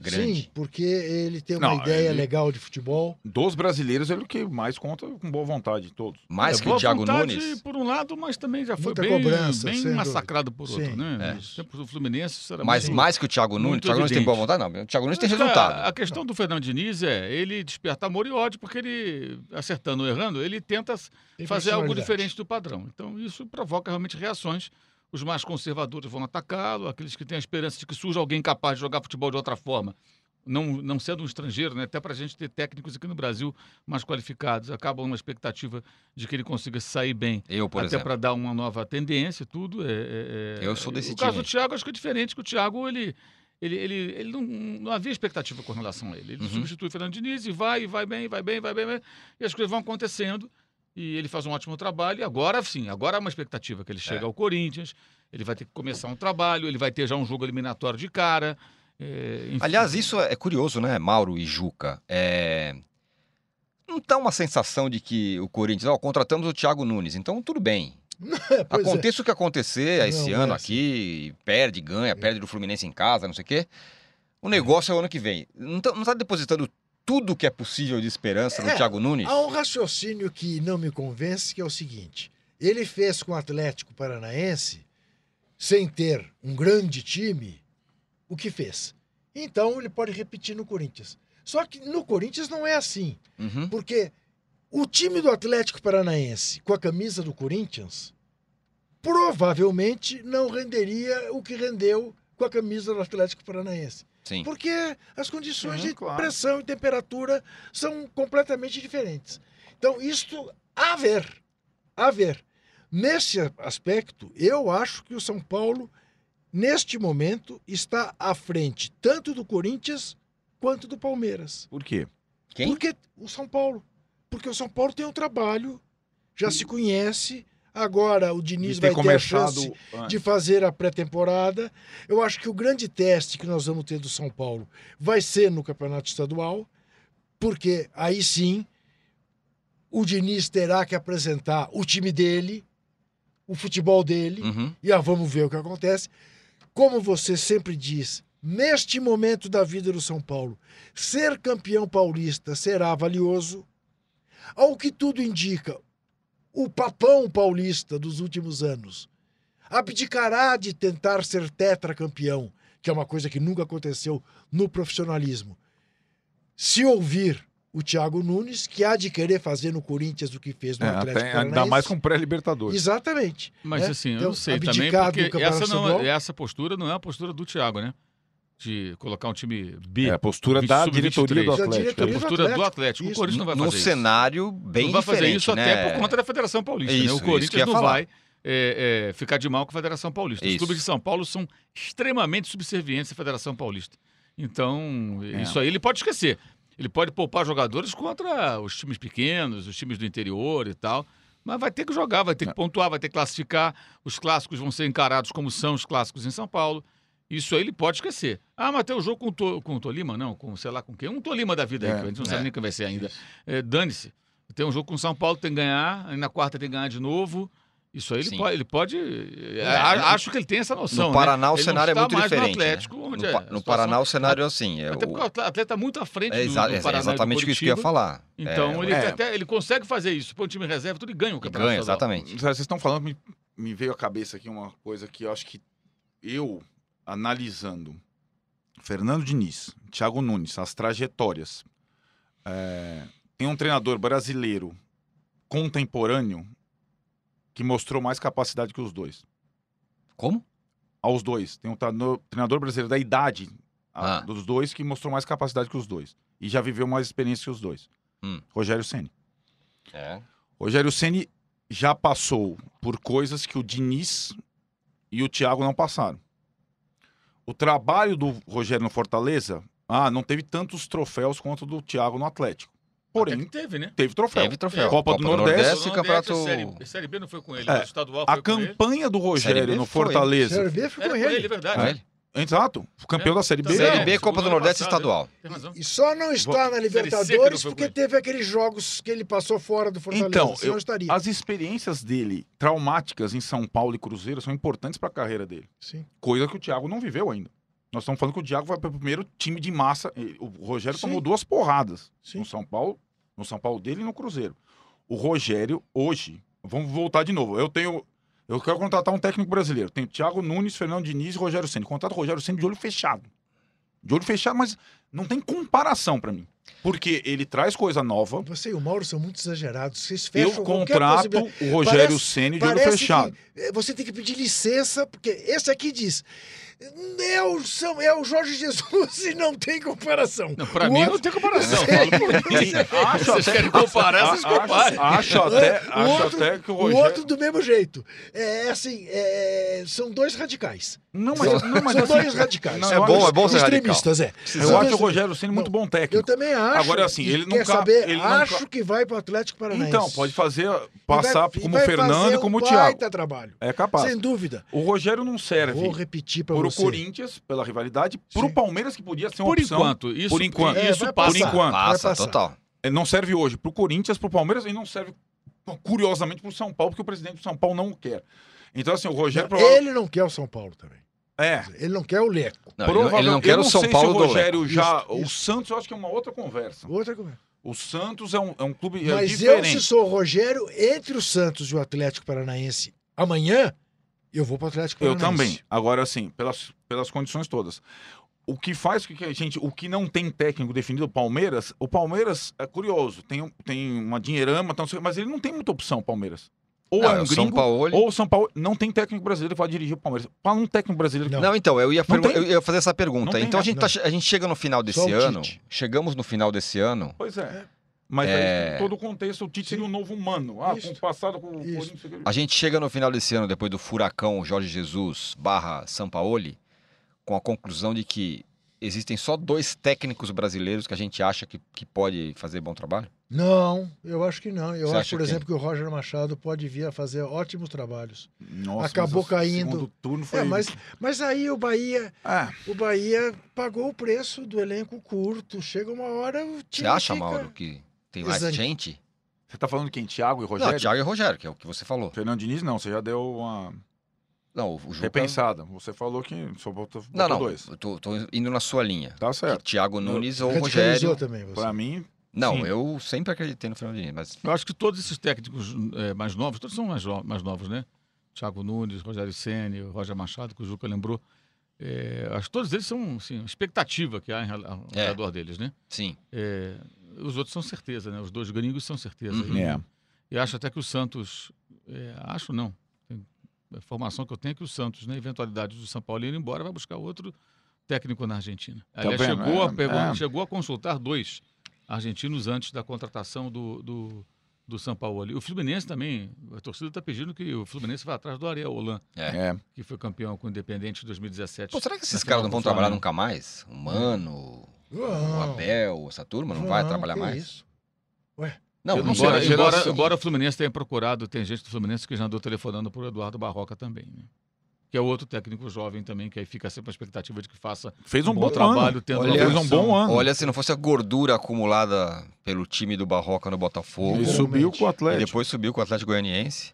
grande. Sim, porque ele tem uma Não, ideia ele- legal de futebol. Dos brasileiros, ele é o que mais conta com boa vontade, todos. Mais É, que o Thiago vontade Nunes. por um lado, mas também já foi Muita bem, cobrança, bem massacrado por outro, Sim. né? É. Nos tempos do Fluminense, sinceramente. Mas mais que o Thiago Nunes. O Thiago Nunes tem boa vontade? Não. O Thiago Nunes tem Acho que resultado. A, a questão do Fernando Diniz é ele desperta amor e ódio, porque ele, acertando ou errando, ele tenta Tem fazer algo diferente do padrão. Então, isso provoca realmente reações. Os mais conservadores vão atacá-lo, aqueles que têm a esperança de que surja alguém capaz de jogar futebol de outra forma, não, não sendo um estrangeiro, né? até para a gente ter técnicos aqui no Brasil mais qualificados, acabam numa expectativa de que ele consiga sair bem. Eu, por até exemplo. para dar uma nova tendência e tudo. É, é- é- Eu sou desse O caso do Thiago acho que é diferente, que o Thiago, ele, ele, ele, ele não, não havia expectativa com relação a ele. Ele Uhum. substitui o Fernando Diniz e vai, e vai bem, vai bem, vai bem, vai bem, e as coisas vão acontecendo. E ele faz um ótimo trabalho. E agora, sim, agora há uma expectativa que ele chega É. ao Corinthians, ele vai ter que começar um trabalho, ele vai ter já um jogo eliminatório de cara. é, enfim. Aliás, isso é curioso, né, Mauro e Juca? É... Não tá uma sensação de que o Corinthians, ó, contratamos o Thiago Nunes, então tudo bem. <laughs> É, pois é. Aconteça o que acontecer esse Não, ano é assim. aqui, perde, ganha, perde do Fluminense em casa, não sei o quê. O negócio é o ano que vem. Não tá, não tá depositando tudo que é possível de esperança no É, Thiago Nunes? Há um raciocínio que não me convence, que é o seguinte: ele fez com o Atlético Paranaense, sem ter um grande time, o que fez. Então ele pode repetir no Corinthians. Só que no Corinthians não é assim, Uhum. porque o time do Atlético Paranaense com a camisa do Corinthians provavelmente não renderia o que rendeu com a camisa do Atlético Paranaense. Sim. Porque as condições Sim, de claro. pressão e temperatura são completamente diferentes. Então, isto a ver, a ver. nesse aspecto, eu acho que o São Paulo, neste momento, está à frente tanto do Corinthians quanto do Palmeiras. Por quê? Quem? Porque o São Paulo. Porque o São Paulo tem um trabalho, já se conhece. Agora o Diniz De vai ter ter a começado chance de fazer a pré-temporada. Eu acho que o grande teste que nós vamos ter do São Paulo vai ser no Campeonato Estadual, porque aí sim o Diniz terá que apresentar o time dele, o futebol dele, Uhum. e ah, vamos ver o que acontece. Como você sempre diz, neste momento da vida do São Paulo, ser campeão paulista será valioso. Ao que tudo indica, o papão paulista dos últimos anos abdicará de tentar ser tetracampeão, que é uma coisa que nunca aconteceu no profissionalismo. Se ouvir o Thiago Nunes, que há de querer fazer no Corinthians o que fez no É, Atlético até, ainda mais com pré-libertadores. Exatamente. Mas né? assim, eu Então, não sei também, porque Campeonato essa, não, é- essa postura não é a postura do Thiago, né? De colocar um time B. É a postura da sub-23. diretoria do Atlético. É a postura do Atlético. Atlético. O Isso. Corinthians não vai Num fazer isso. cenário bem não vai fazer diferente, isso né? até por conta da Federação Paulista. Isso, né? isso O Corinthians ia não falar. vai é, é, ficar de mal com a Federação Paulista. Os Isso. clubes de São Paulo são extremamente subservientes à Federação Paulista. Então, É. isso aí ele pode esquecer. Ele pode poupar jogadores contra os times pequenos, os times do interior e tal. Mas vai ter que jogar, vai ter É. que pontuar, vai ter que classificar. Os clássicos vão ser encarados como são os clássicos em São Paulo. Isso aí ele pode esquecer. Ah, mas tem o jogo com o, to, com o Tolima? Não, com sei lá com quem? Um Tolima da vida aí, É, que a gente não é. sabe nem quem vai ser ainda. É, Dane-se. Tem um jogo com o São Paulo, tem que ganhar. Aí na quarta tem que ganhar de novo. Isso aí ele Sim. pode. Ele pode é, a- acho que ele tem essa noção. No Paraná né? o Ele não cenário é muito mais diferente. No Atlético, né? onde no, é Pa- a no Paraná o cenário é assim. É Até o- porque o atleta está muito à frente é do, exa- do é Paraná do exatamente isso que eu ia falar. Então É, ele, é. até, ele consegue fazer isso. Põe o time reserva, tudo e ganha o campeonato. ganha, exatamente. Vocês estão falando, me, me veio à cabeça aqui uma coisa que eu acho que eu, analisando Fernando Diniz, Thiago Nunes, as trajetórias, é, tem um treinador brasileiro contemporâneo que mostrou mais capacidade que os dois. Como? Aos dois. Tem um treinador, brasileiro da idade a- Ah. dos dois que mostrou mais capacidade que os dois. E já viveu mais experiência que os dois. Hum. Rogério Ceni. É. Rogério Ceni já passou por coisas que o Diniz e o Thiago não passaram. O trabalho do Rogério no Fortaleza, ah, não teve tantos troféus quanto o do Thiago no Atlético. Até Porém, que teve, né? teve troféu. Teve troféu. Copa do Nordeste, e Campeonato... Série, série B não foi com ele, É. o estadual A foi com ele. campanha do Série Rogério B no foi. Fortaleza. Série B ficou Era com ele, é verdade. Exato. Campeão É. da Série B. Série Série É, B, segundo Copa do Nordeste passado, estadual. E só não está na Libertadores porque teve aqueles jogos que ele passou fora do Fortaleza. Então, senão eu- estaria. As experiências dele, traumáticas em São Paulo e Cruzeiro, são importantes para a carreira dele. Sim. Coisa que o Thiago não viveu ainda. Nós estamos falando que o Thiago vai para o primeiro time de massa. O Rogério Sim. tomou duas porradas Sim. no São Paulo, no São Paulo dele e no Cruzeiro. O Rogério, hoje, vamos voltar de novo. Eu tenho. Eu quero contratar um técnico brasileiro. Tenho Thiago Nunes, Fernando Diniz e Rogério Ceni. Contrato o Rogério Ceni de olho fechado. De olho fechado, mas não tem comparação para mim. Porque ele traz coisa nova. Você e o Mauro são muito exagerados. Vocês Eu fecham qualquer contrato o Rogério Parece- Ceni de olho fechado. eh, você tem que pedir licença, porque esse aqui diz. É o, São, é o Jorge Jesus e não tem comparação. Não, pra O mim outro- não tem comparação. Por. <laughs> Acho Vocês querem comparar, vocês acho, comparem. acho até, O acho outro- até que o O Rogério. outro do mesmo jeito. É assim, é, são dois radicais. Não, mas, São- não, mas são assim, dois radicais. não, É eu bom, acho- é bom ser radical. Extremistas, é. Eu acho o Rogério Ceni muito bom Eu técnico. também acho. Agora, assim, ele quer nunca- saber, ele acho nunca- que vai para o Atlético Paranaense. Então, pode fazer, vai- passar e como vai Fernando e como o Thiago. baita trabalho. É capaz. Sem dúvida. O Rogério não serve Vou repetir para pro. Corinthians, pela rivalidade, pro Sim. Palmeiras, que podia ser uma Por opção. enquanto, isso, Por enquanto. É, isso passa. Por enquanto. Passa, total. Ele não serve hoje pro Corinthians, pro Palmeiras e não serve, curiosamente, pro São Paulo, porque o presidente do São Paulo não o quer. Então, assim, o Rogério... prova- Ele não quer o São Paulo também. É, Ele não quer o Leco. Não, ele, não, ele não provavelmente- quer eu o São sei Paulo se o Rogério já... Isso, O isso. Santos, eu acho que é uma outra conversa. Outra coisa. O Santos é um, é um clube é Mas diferente. eu, se sou o Rogério, entre o Santos e o Atlético Paranaense amanhã, eu vou para o Atlético Eu Paranaense. também. Agora, assim, pelas, pelas condições todas. O que faz com que a gente. O que não tem técnico definido, o Palmeiras. O Palmeiras é curioso. Tem, um- tem uma dinheirama, então, mas ele não tem muita opção, Palmeiras. Ou Não, é é um o São gringo, Paulo. ou São Paulo. Não tem técnico brasileiro que vai dirigir o Palmeiras. Fala um técnico brasileiro. que- Não, então, eu ia, Não eu ia fazer essa pergunta. Não tem, então a gente, tá a gente chega no final desse ano, chegamos no final desse ano, Pois é. Mas É. aí, todo o contexto, o Tite seria um novo humano. Ah, com Isso. o passado, com o. Corinthians... A gente chega no final desse ano, depois do furacão Jorge Jesus barra Sampaoli, com a conclusão de que existem só dois técnicos brasileiros que a gente acha que, que pode fazer bom trabalho? Não, eu acho que não. Eu Você acho, por que- exemplo, que o Roger Machado pode vir a fazer ótimos trabalhos. Nossa, Acabou mas o caindo. segundo turno foi... É, mas, mas aí o Bahia, Ah, o Bahia pagou o preço do elenco curto. Chega uma hora o Você time acha, fica... Mauro, que tem mais gente? você tá falando quem? Thiago e Rogério? Não, Thiago e Rogério, que é o que você falou. Fernando Diniz, não. Você já deu uma Não, o Juca... repensada. Você falou que só botou, botou Não, não, dois. eu tô, tô indo na sua linha. Tá certo. Thiago Nunes ou Radicalizou Rogério... também você. Pra mim, Não, Sim. eu sempre acreditei no Fernando Diniz, mas Eu acho que todos esses técnicos eh, mais novos, todos são mais, mais novos, né? Thiago Nunes, Rogério Ceni, Roger Machado, que o Juca lembrou. Eh, acho que todos eles são assim, expectativa que há em ao É. redor deles, né? sim. Eh, os outros são certeza, né? Os dois gringos são certeza. Uhum. E, É. e acho até que o Santos, eh, acho não, tem, a informação que eu tenho é que o Santos, na eventualidade do São Paulo ir embora, vai buscar outro técnico na Argentina. Aliás, vendo? chegou, É, a é. chegou a consultar dois argentinos antes da contratação do, do, do São Paulo. O Fluminense também, a torcida está pedindo que o Fluminense vá atrás do Ariel Holan, é. que foi campeão com o Independente em 2017. Pô, será que esses caras não vão trabalhar nunca mais? O O Não, Abel, essa turma não, vai trabalhar que mais? Isso. Não, Eu não isso sei, Embora, a embora, embora o Fluminense tenha procurado, tem gente do Fluminense que já andou telefonando para o Eduardo Barroca também, né? que é outro técnico jovem também, que aí fica sempre a expectativa de que faça Fez um um bom, bom trabalho, ano. tendo Olha, fez um bom ano. Olha, se não fosse a gordura acumulada pelo time do Barroca no Botafogo, E subiu com o e Atlético. depois subiu com o Atlético Goianiense.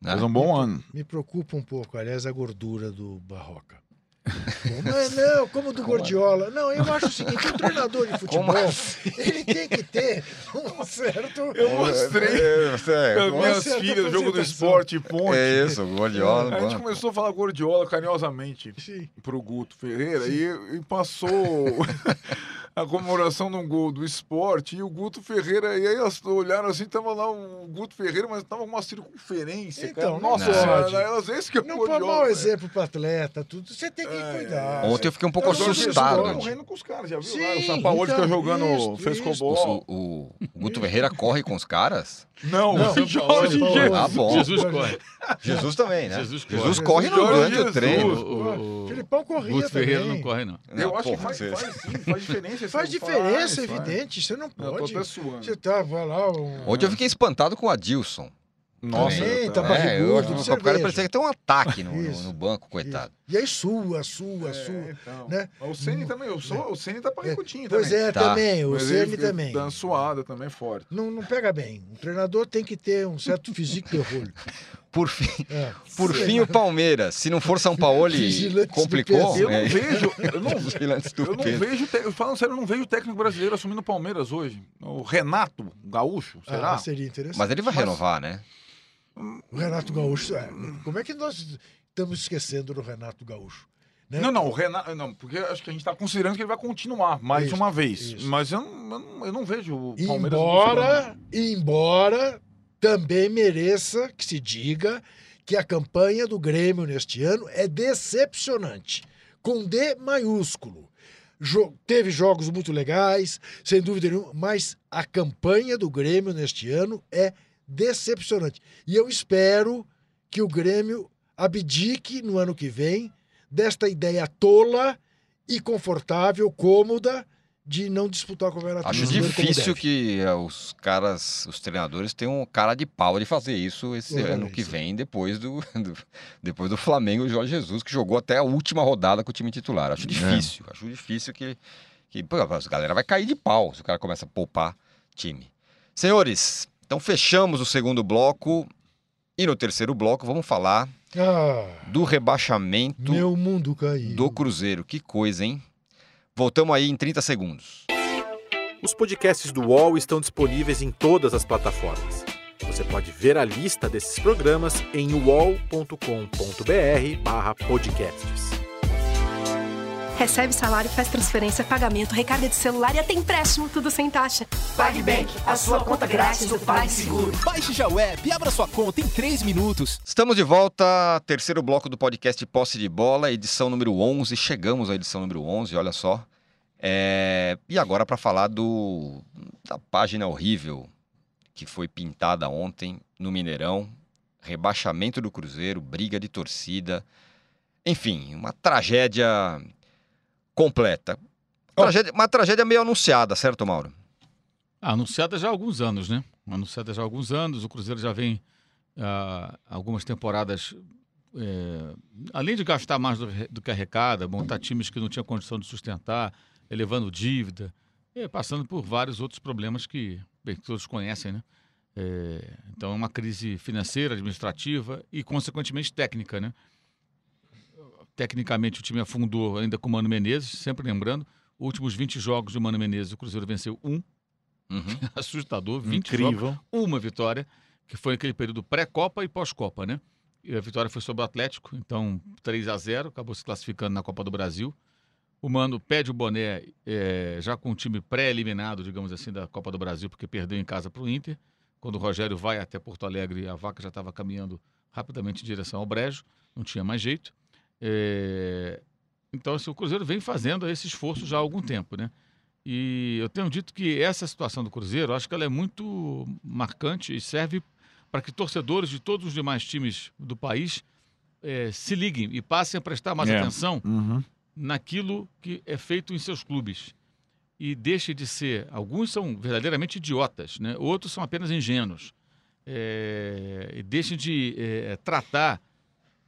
Né? Fez um bom ano. Me preocupa um pouco, aliás, a gordura do Barroca. <laughs> Mas não, como do Gordiola. Não, eu <laughs> acho o seguinte, o treinador de futebol, Como assim? ele tem que ter um certo... Eu mostrei É, é, para uma minhas filhas, jogo do esporte, ponte. é isso, o Guardiola. A gente mano. começou a falar Gordiola carinhosamente Sim. pro Guto Ferreira e, e passou <laughs> a comemoração de um gol do esporte e o Guto Ferreira, e aí elas olharam assim, tava lá o Guto Ferreira, mas tava com uma circunferência, Então, cara. não Nossa pode. senhora, elas, esse que é Não pode Gordiola. mau né? exemplo para atleta, tudo. Você tem que É, cuidar. Ontem eu fiquei um pouco Eu não Jesus assustado. tá correndo com os caras, já viu? Sim, lá, o São Paulo então, fica jogando isso, frescobol. O, o, o Guto Ferreira corre com os caras? Não, Não, o <laughs> Jorge. Jesus. Ah, bom. Jesus corre. Jesus também, né? Jesus Jesus corre. corre no, Jorge durante o Jesus. treino. O, o, Filipão corria Guto Ferreira também. não corre, não. Eu Não, acho que porra, faz, você- faz sim, faz diferença. <laughs> Faz diferença, faz, evidente. Você não faz. Eu tô pode. até suando. Você tava lá. Um... Ontem eu fiquei espantado com o Adilson. Nossa, Também, eu- tá É, eu, barrigudo, o de cara parecia que tem um ataque no, no- Isso. no banco, coitado. E aí sua, sua, É, sua. então. né? O Ceni também, eu sou, o Ceni tá parrecutinho Pois também. é, Tá. também. O Ceni também. Dando suada também forte. Não, não pega bem. Um treinador tem que ter um certo físico de rolho. <laughs> Por fim, É. por fim o Palmeiras. Se não for São Paulo, complicou. Eu não É, vejo, eu não, <laughs> eu não vejo, falando sério, eu não vejo o técnico brasileiro assumindo o Palmeiras hoje. O Renato Gaúcho, será? Ah, seria interessante. Mas ele vai renovar, né? O Renato Gaúcho. é, Como é que nós estamos esquecendo do Renato Gaúcho? né? Não, não, o Renato. Não, porque acho que a gente tá considerando que ele vai continuar mais Isso, uma vez. isso. Mas eu não, eu não, eu não vejo o Palmeiras. Embora, embora também mereça que se diga que a campanha do Grêmio neste ano é decepcionante, com D maiúsculo. Jo- teve jogos muito legais, sem dúvida nenhuma, mas a campanha do Grêmio neste ano é decepcionante. E eu espero que o Grêmio abdique no ano que vem desta ideia tola e confortável, cômoda, de não disputar o campeonato Acho difícil que é, os caras, os treinadores, tenham cara de pau de fazer isso esse Totalmente. ano que vem, depois do, <laughs> do- depois do Flamengo e Jorge Jesus, que jogou até a última rodada com o time titular. Acho difícil, acho difícil que, que pô, a galera vai cair de pau se o cara começa a poupar time. Senhores, então fechamos o segundo bloco e no terceiro bloco vamos falar Ah, do rebaixamento meu mundo caiu. do Cruzeiro. Que coisa, hein? Voltamos aí em 30 segundos. Os podcasts do UOL estão disponíveis em todas as plataformas. Você pode ver a lista desses programas em uol.com.br/podcasts. Recebe salário, faz transferência, pagamento, recarga de celular e até empréstimo, tudo sem taxa. PagBank, a sua conta grátis do PagSeguro. Baixe já o app e abra sua conta em 3 minutos. Estamos de volta, terceiro bloco do podcast Posse de Bola, edição número 11. Chegamos à edição número 11, olha só. É, E agora para falar do da página horrível que foi pintada ontem no Mineirão. Rebaixamento do Cruzeiro, briga de torcida. Enfim, uma tragédia completa. Tragédia- uma tragédia meio anunciada, certo, Mauro? Ah, anunciada já há alguns anos, né? Anunciada já há alguns anos. O Cruzeiro já vem ah, algumas temporadas. é, além de gastar mais do, do que arrecada, montar times que não tinham condição de sustentar, elevando dívida, e passando por vários outros problemas que, bem, todos conhecem, né? É, então é uma crise financeira, administrativa e, consequentemente, técnica, né? Tecnicamente o time afundou ainda com o Mano Menezes, sempre lembrando, últimos 20 jogos do Mano Menezes, o Cruzeiro venceu um, Uhum. <laughs> assustador, 20 jogos, Incrível. uma vitória, que foi aquele período pré-Copa e pós-Copa, né? E a vitória foi sobre o Atlético, então 3 a 0 acabou se classificando na Copa do Brasil. O Mano pede o boné eh, já com o time pré-eliminado, digamos assim, da Copa do Brasil, porque perdeu em casa para o Inter. Quando o Rogério vai até Porto Alegre, a vaca já estava caminhando rapidamente em direção ao Brejo, não tinha mais jeito. Eh, então, assim, o Cruzeiro vem fazendo esse esforço já há algum tempo, né? E eu tenho dito que essa situação do Cruzeiro, acho que ela é muito marcante e serve para que torcedores de todos os demais times do país eh, se liguem e passem a prestar mais É. atenção Uhum. naquilo que é feito em seus clubes. E deixe de ser. Alguns são verdadeiramente idiotas, né? outros são apenas ingênuos. É, e deixem de é, tratar,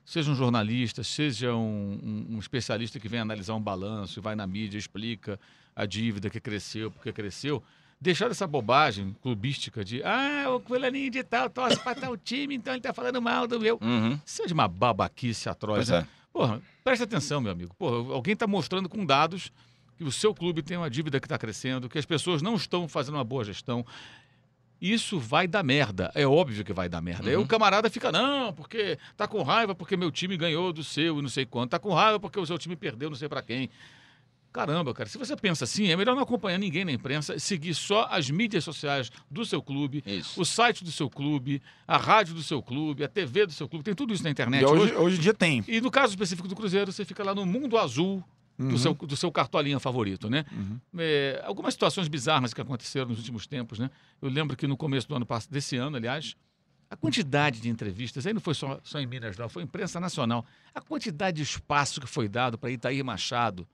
seja um jornalista, seja um, um- um especialista que vem analisar um balanço, vai na mídia, explica a dívida que cresceu, porque cresceu. Deixar essa bobagem clubística de ah, o fulaninho de tal torce para tal time, então ele está falando mal do meu. Uhum. De uma babaquice atroz. Pois né? é. Porra, presta atenção, meu amigo. Porra, alguém está mostrando com dados que o seu clube tem uma dívida que está crescendo, que as pessoas não estão fazendo uma boa gestão. Isso vai dar merda. É óbvio que vai dar merda. Aí Uhum. o camarada fica, não, porque tá com raiva porque meu time ganhou do seu e não sei quanto. Tá com raiva porque o seu time perdeu não sei para quem. Caramba, cara, se você pensa assim, é melhor não acompanhar ninguém na imprensa, seguir só as mídias sociais do seu clube, Isso. o site do seu clube, a rádio do seu clube, a TV do seu clube. Tem tudo isso na internet. E hoje, hoje em dia tem. E no caso específico do Cruzeiro, você fica lá no mundo azul do, Uhum. seu, do seu cartolinha favorito, né? Uhum. É, algumas situações bizarras que aconteceram nos últimos tempos, né? Eu lembro que no começo do ano passado, desse ano, aliás, a quantidade de entrevistas, aí não foi só, só em Minas, não, foi imprensa nacional, a quantidade de espaço que foi dado para Itair Machado,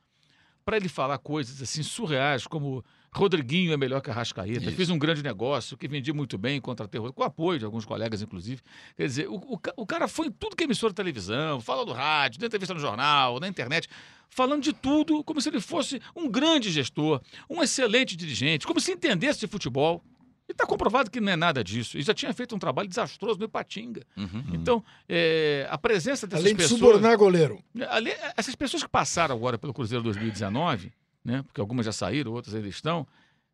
para ele falar coisas assim surreais, como Rodriguinho é melhor que a Rascaeta, Isso. fiz um grande negócio, que vendia muito bem contra terror, com apoio de alguns colegas, inclusive. Quer dizer, o, o o cara foi em tudo que é emissora de televisão, fala do rádio, deu entrevista no jornal, na internet, falando de tudo como se ele fosse um grande gestor, um excelente dirigente, como se entendesse de futebol. E está comprovado que não é nada disso. E já tinha feito um trabalho desastroso no Ipatinga. Uhum. Então, é, a presença dessas Além de pessoas... subornar goleiro. Ali- essas pessoas que passaram agora pelo Cruzeiro 2019, né, porque algumas já saíram, outras ainda estão,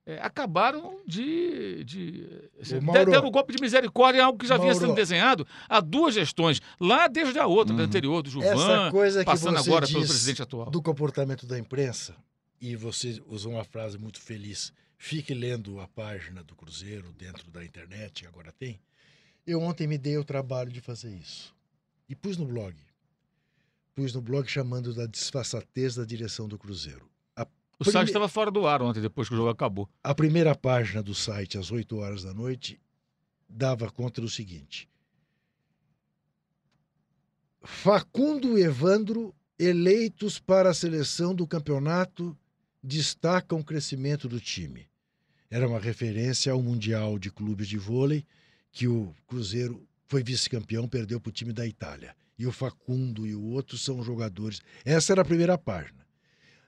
é, acabaram de. de Ô, Mauro. deram um golpe de misericórdia em algo que já vinha Mauro. sendo desenhado há duas gestões, lá desde a outra, da anterior, do Essa Gilvan, coisa que passando agora pelo presidente atual. do comportamento da imprensa, e você usou uma frase muito feliz, fique lendo a página do Cruzeiro dentro da internet, agora tem. Eu ontem me dei o trabalho de fazer isso. E pus no blog. Pus no blog chamando da disfarçatez da direção do Cruzeiro. O site prime- estava fora do ar ontem, depois que o jogo acabou. A primeira página do site, às 8 horas da noite, dava conta do seguinte: Facundo e Evandro, eleitos para a seleção do campeonato, destacam o crescimento do time. Era uma referência ao Mundial de Clubes de Vôlei, que o Cruzeiro foi vice-campeão, perdeu para o time da Itália. E o Facundo e o outro são jogadores. Essa era a primeira página.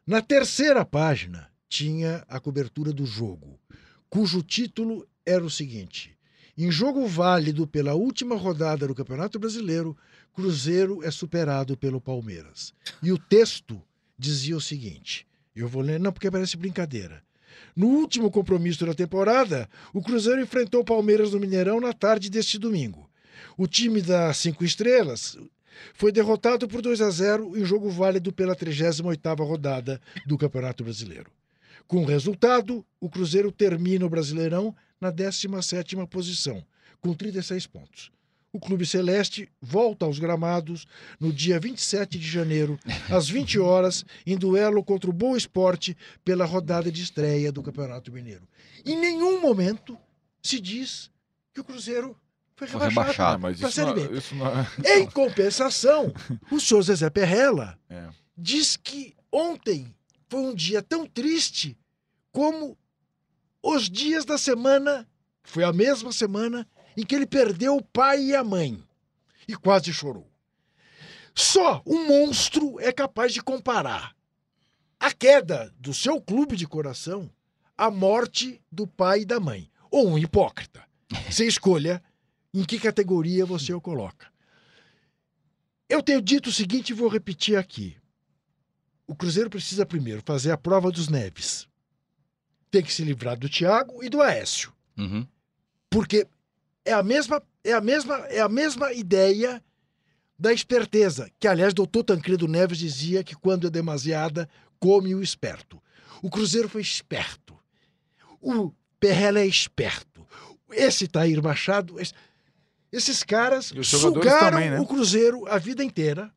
Na terceira página tinha a cobertura do jogo, cujo título era o seguinte: Em jogo válido pela última rodada do Campeonato Brasileiro, Cruzeiro é superado pelo Palmeiras. E o texto dizia o seguinte: eu vou ler, não, porque parece brincadeira. No último compromisso da temporada, o Cruzeiro enfrentou o Palmeiras no Mineirão na tarde deste domingo. O time das cinco estrelas foi derrotado por 2 a 0 em jogo válido pela 38ª rodada do Campeonato Brasileiro. Com o resultado, o Cruzeiro termina o Brasileirão na 17ª posição, com 36 pontos. O Clube Celeste volta aos gramados no dia 27 de janeiro, às 20 horas, em duelo contra o Boa Esporte pela rodada de estreia do Campeonato Mineiro. Em nenhum momento se diz que o Cruzeiro foi rebaixado, rebaixado. Mas isso Série não, B. isso não é- <laughs> Em compensação, o senhor Zezé Perrella É. diz que ontem foi um dia tão triste como os dias da semana, foi a mesma semana em que ele perdeu o pai e a mãe e quase chorou. Só um monstro é capaz de comparar a queda do seu clube de coração à morte do pai e da mãe, ou um hipócrita. Você escolha em que categoria você o coloca. Eu tenho dito o seguinte e vou repetir aqui. O Cruzeiro precisa primeiro fazer a prova dos Neves. Tem que se livrar do Thiago e do Aécio, Uhum. porque é a mesma é a mesma é a mesma ideia da esperteza, que aliás doutor Tancredo Neves dizia que quando é demasiada come o esperto. O Cruzeiro foi esperto. O Perrella é esperto. Esse Tair Machado, esse- esses caras sugaram também, né? o Cruzeiro a vida inteira,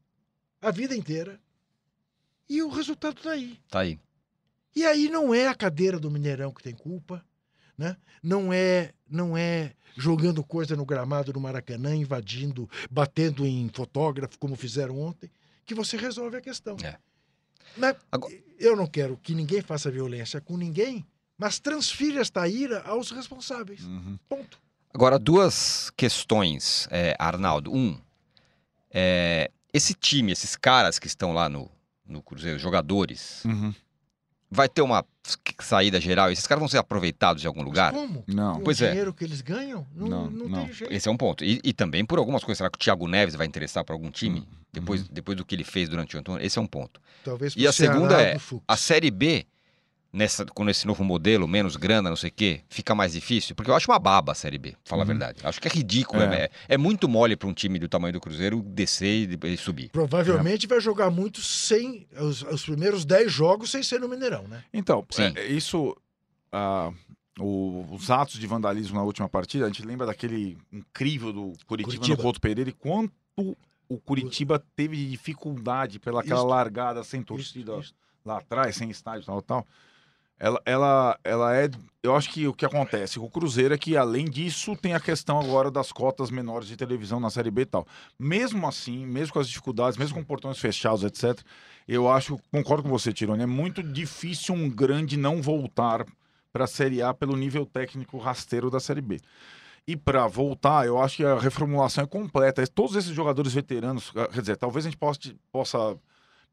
a vida inteira. E o resultado tá aí. Tá aí. E aí não é a cadeira do Mineirão que tem culpa, né? Não é, não é jogando coisa no gramado do Maracanã, invadindo, batendo em fotógrafo como fizeram ontem, que você resolve a questão. É. Mas Agora- eu não quero que ninguém faça violência com ninguém, mas transfira esta ira aos responsáveis. Uhum. Ponto. Agora, duas questões, é, Arnaldo. Um, é, esse time, esses caras que estão lá no, no Cruzeiro, jogadores, Uhum. vai ter uma saída geral? Esses caras vão ser aproveitados em algum Mas lugar? como? Não. Com Pois o é. dinheiro que eles ganham? Não, Não, não, não. tem jeito. Esse é um ponto. E, e também por algumas coisas. Será que o Thiago Neves vai interessar para algum time? Depois, depois do que ele fez durante o Antônio? Esse é um ponto. Talvez E a Ceará segunda é. A Série B, nessa, com esse novo modelo, menos grana, não sei o quê, fica mais difícil? Porque eu acho uma baba a Série B, falar a verdade. Acho que é ridículo. É. É, é muito mole para um time do tamanho do Cruzeiro descer e, e subir. Provavelmente vai jogar muito sem os, os primeiros 10 jogos sem ser no Mineirão, né? Então, Sim. é, isso. ah, o- os atos de vandalismo na última partida, a gente lembra daquele incrível do Curitiba, Curitiba. no Couto Pereira e quanto o Curitiba teve de dificuldade pelaquela largada sem torcida Isso, isso. lá atrás, sem estádio tal, tal. Ela, ela, ela é. Eu acho que o que acontece com o Cruzeiro é que, além disso, tem a questão agora das cotas menores de televisão na Série B e tal. Mesmo assim, mesmo com as dificuldades, mesmo com portões fechados, etc., eu acho, concordo com você, Tirone, é muito difícil um grande não voltar para a Série A pelo nível técnico rasteiro da Série B. E para voltar, eu acho que a reformulação é completa. Todos esses jogadores veteranos, quer dizer, talvez a gente possa, possa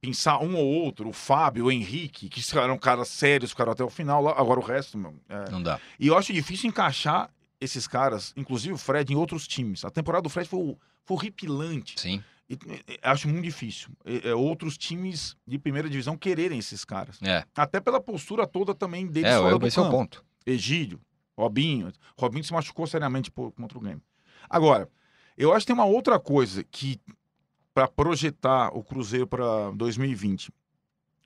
pensar um ou outro, o Fábio, o Henrique, que eram caras sérios, ficaram até o final, lá, agora o resto, meu, é, Não dá. e eu acho difícil encaixar esses caras, inclusive o Fred, em outros times. A temporada do Fred foi, foi horripilante. Sim. E, e, acho muito difícil. E, é, outros times de primeira divisão quererem esses caras. É, Até pela postura toda também deles é fora eu, do esse é o campo. ponto. Egídio, Robinho. Robinho se machucou seriamente por- contra o Grêmio. Agora, eu acho que tem uma outra coisa que, para projetar o Cruzeiro para 2020,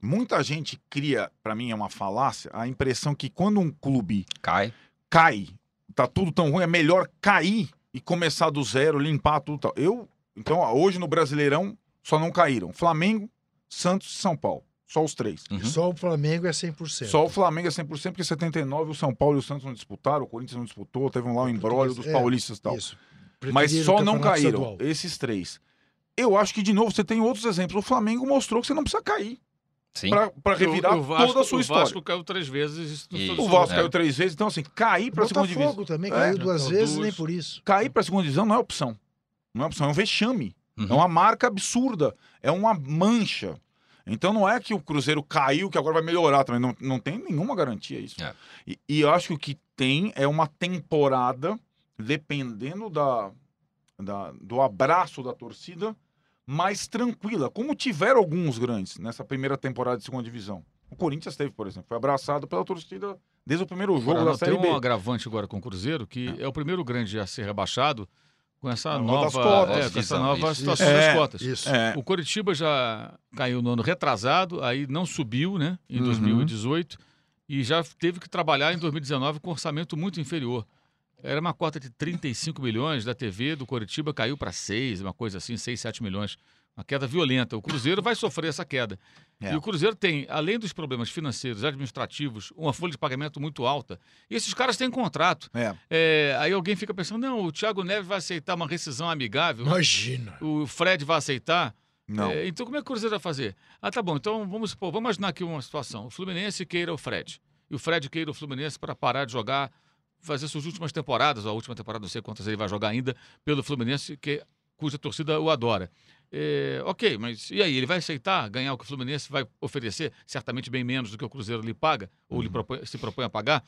muita gente cria, para mim é uma falácia, a impressão que quando um clube Cai. cai, tá tudo tão ruim, é melhor cair e começar do zero, limpar tudo. Tal. Eu, então, hoje no Brasileirão só não caíram Flamengo, Santos e São Paulo. Só os três. Uhum. Só o Flamengo é 100%. Só o Flamengo é 100%, porque 79 o São Paulo e o Santos não disputaram, o Corinthians não disputou, teve um lá o embrólio dos É, paulistas e tal. Isso. Mas só não caíram estadual. esses três. Eu acho que, de novo, você tem outros exemplos. O Flamengo mostrou que você não precisa cair Sim. para revirar O- o Vasco, toda a sua o história. Vasco caiu três vezes. Isso O Vasco É. caiu três vezes, então assim, cair para a segunda divisão. Botafogo também É, caiu duas então, vezes, duas. nem por isso. Cair para a segunda divisão não é opção. Não é opção, é um vexame. Uhum. É uma marca absurda. É uma mancha. Então não é que o Cruzeiro caiu, que agora vai melhorar também. Não, não tem nenhuma garantia isso. É. E, e eu acho que o que tem é uma temporada, dependendo da, da- do abraço da torcida, mais tranquila. Como tiveram alguns grandes nessa primeira temporada de segunda divisão. O Corinthians teve, por exemplo. Foi abraçado pela torcida desde o primeiro jogo Agora, da tem Série B. um agravante agora com o Cruzeiro, que é, o primeiro grande a ser rebaixado com essa Não, nova, das cotas, é, com essa nova isso. situação É, das cotas. Isso. É, O Coritiba já caiu no ano retrasado, aí não subiu, né, em Uhum. 2018, e já teve que trabalhar em 2019 com orçamento muito inferior. Era uma cota de 35 milhões da TV do Coritiba, caiu para 6, uma coisa assim, 6, 7 milhões. Uma queda violenta. O Cruzeiro vai sofrer essa queda. É. E o Cruzeiro tem, além dos problemas financeiros, administrativos, uma folha de pagamento muito alta. E esses caras têm contrato. É. É, aí alguém fica pensando, não, o Thiago Neves vai aceitar uma rescisão amigável, Imagina. o Fred vai aceitar. Não. É, então como é que o Cruzeiro vai fazer? Ah, tá bom, então vamos supor, vamos imaginar aqui uma situação. O Fluminense queira o Fred. E o Fred queira o Fluminense para parar de jogar, fazer suas últimas temporadas, a última temporada, não sei quantas ele vai jogar ainda, pelo Fluminense, que, cuja torcida o adora. É, ok, mas e aí? Ele vai aceitar ganhar o que o Fluminense vai oferecer? Certamente bem menos do que o Cruzeiro lhe paga, ou lhe propõe- se propõe a pagar.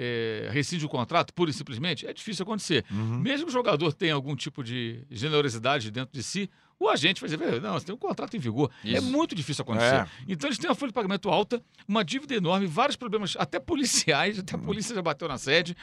É, rescinde o contrato, pura e simplesmente? É difícil acontecer. Uhum. Mesmo que o jogador tenha algum tipo de generosidade dentro de si, o agente vai dizer, não, você tem um contrato em vigor. É Isso. muito difícil acontecer. É. Então eles têm uma folha de pagamento alta, uma dívida enorme, vários problemas, até policiais, até a polícia já bateu na sede.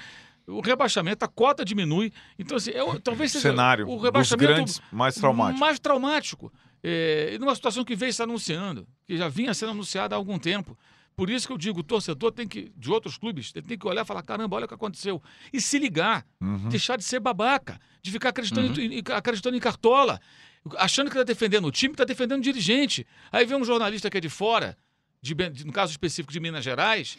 O rebaixamento, a cota diminui. Então, assim, é o- talvez seja Cenário o rebaixamento grandes mais traumático. mais traumático. É, numa situação que veio se anunciando, que já vinha sendo anunciada há algum tempo. Por isso que eu digo, o torcedor tem que, de outros clubes, ele tem que olhar e falar, caramba, olha o que aconteceu. E se ligar, Uhum. deixar de ser babaca, de ficar acreditando, em, em- acreditando em cartola, achando que está defendendo o time, está defendendo o dirigente. Aí vem um jornalista que é de fora, de- no caso específico de Minas Gerais.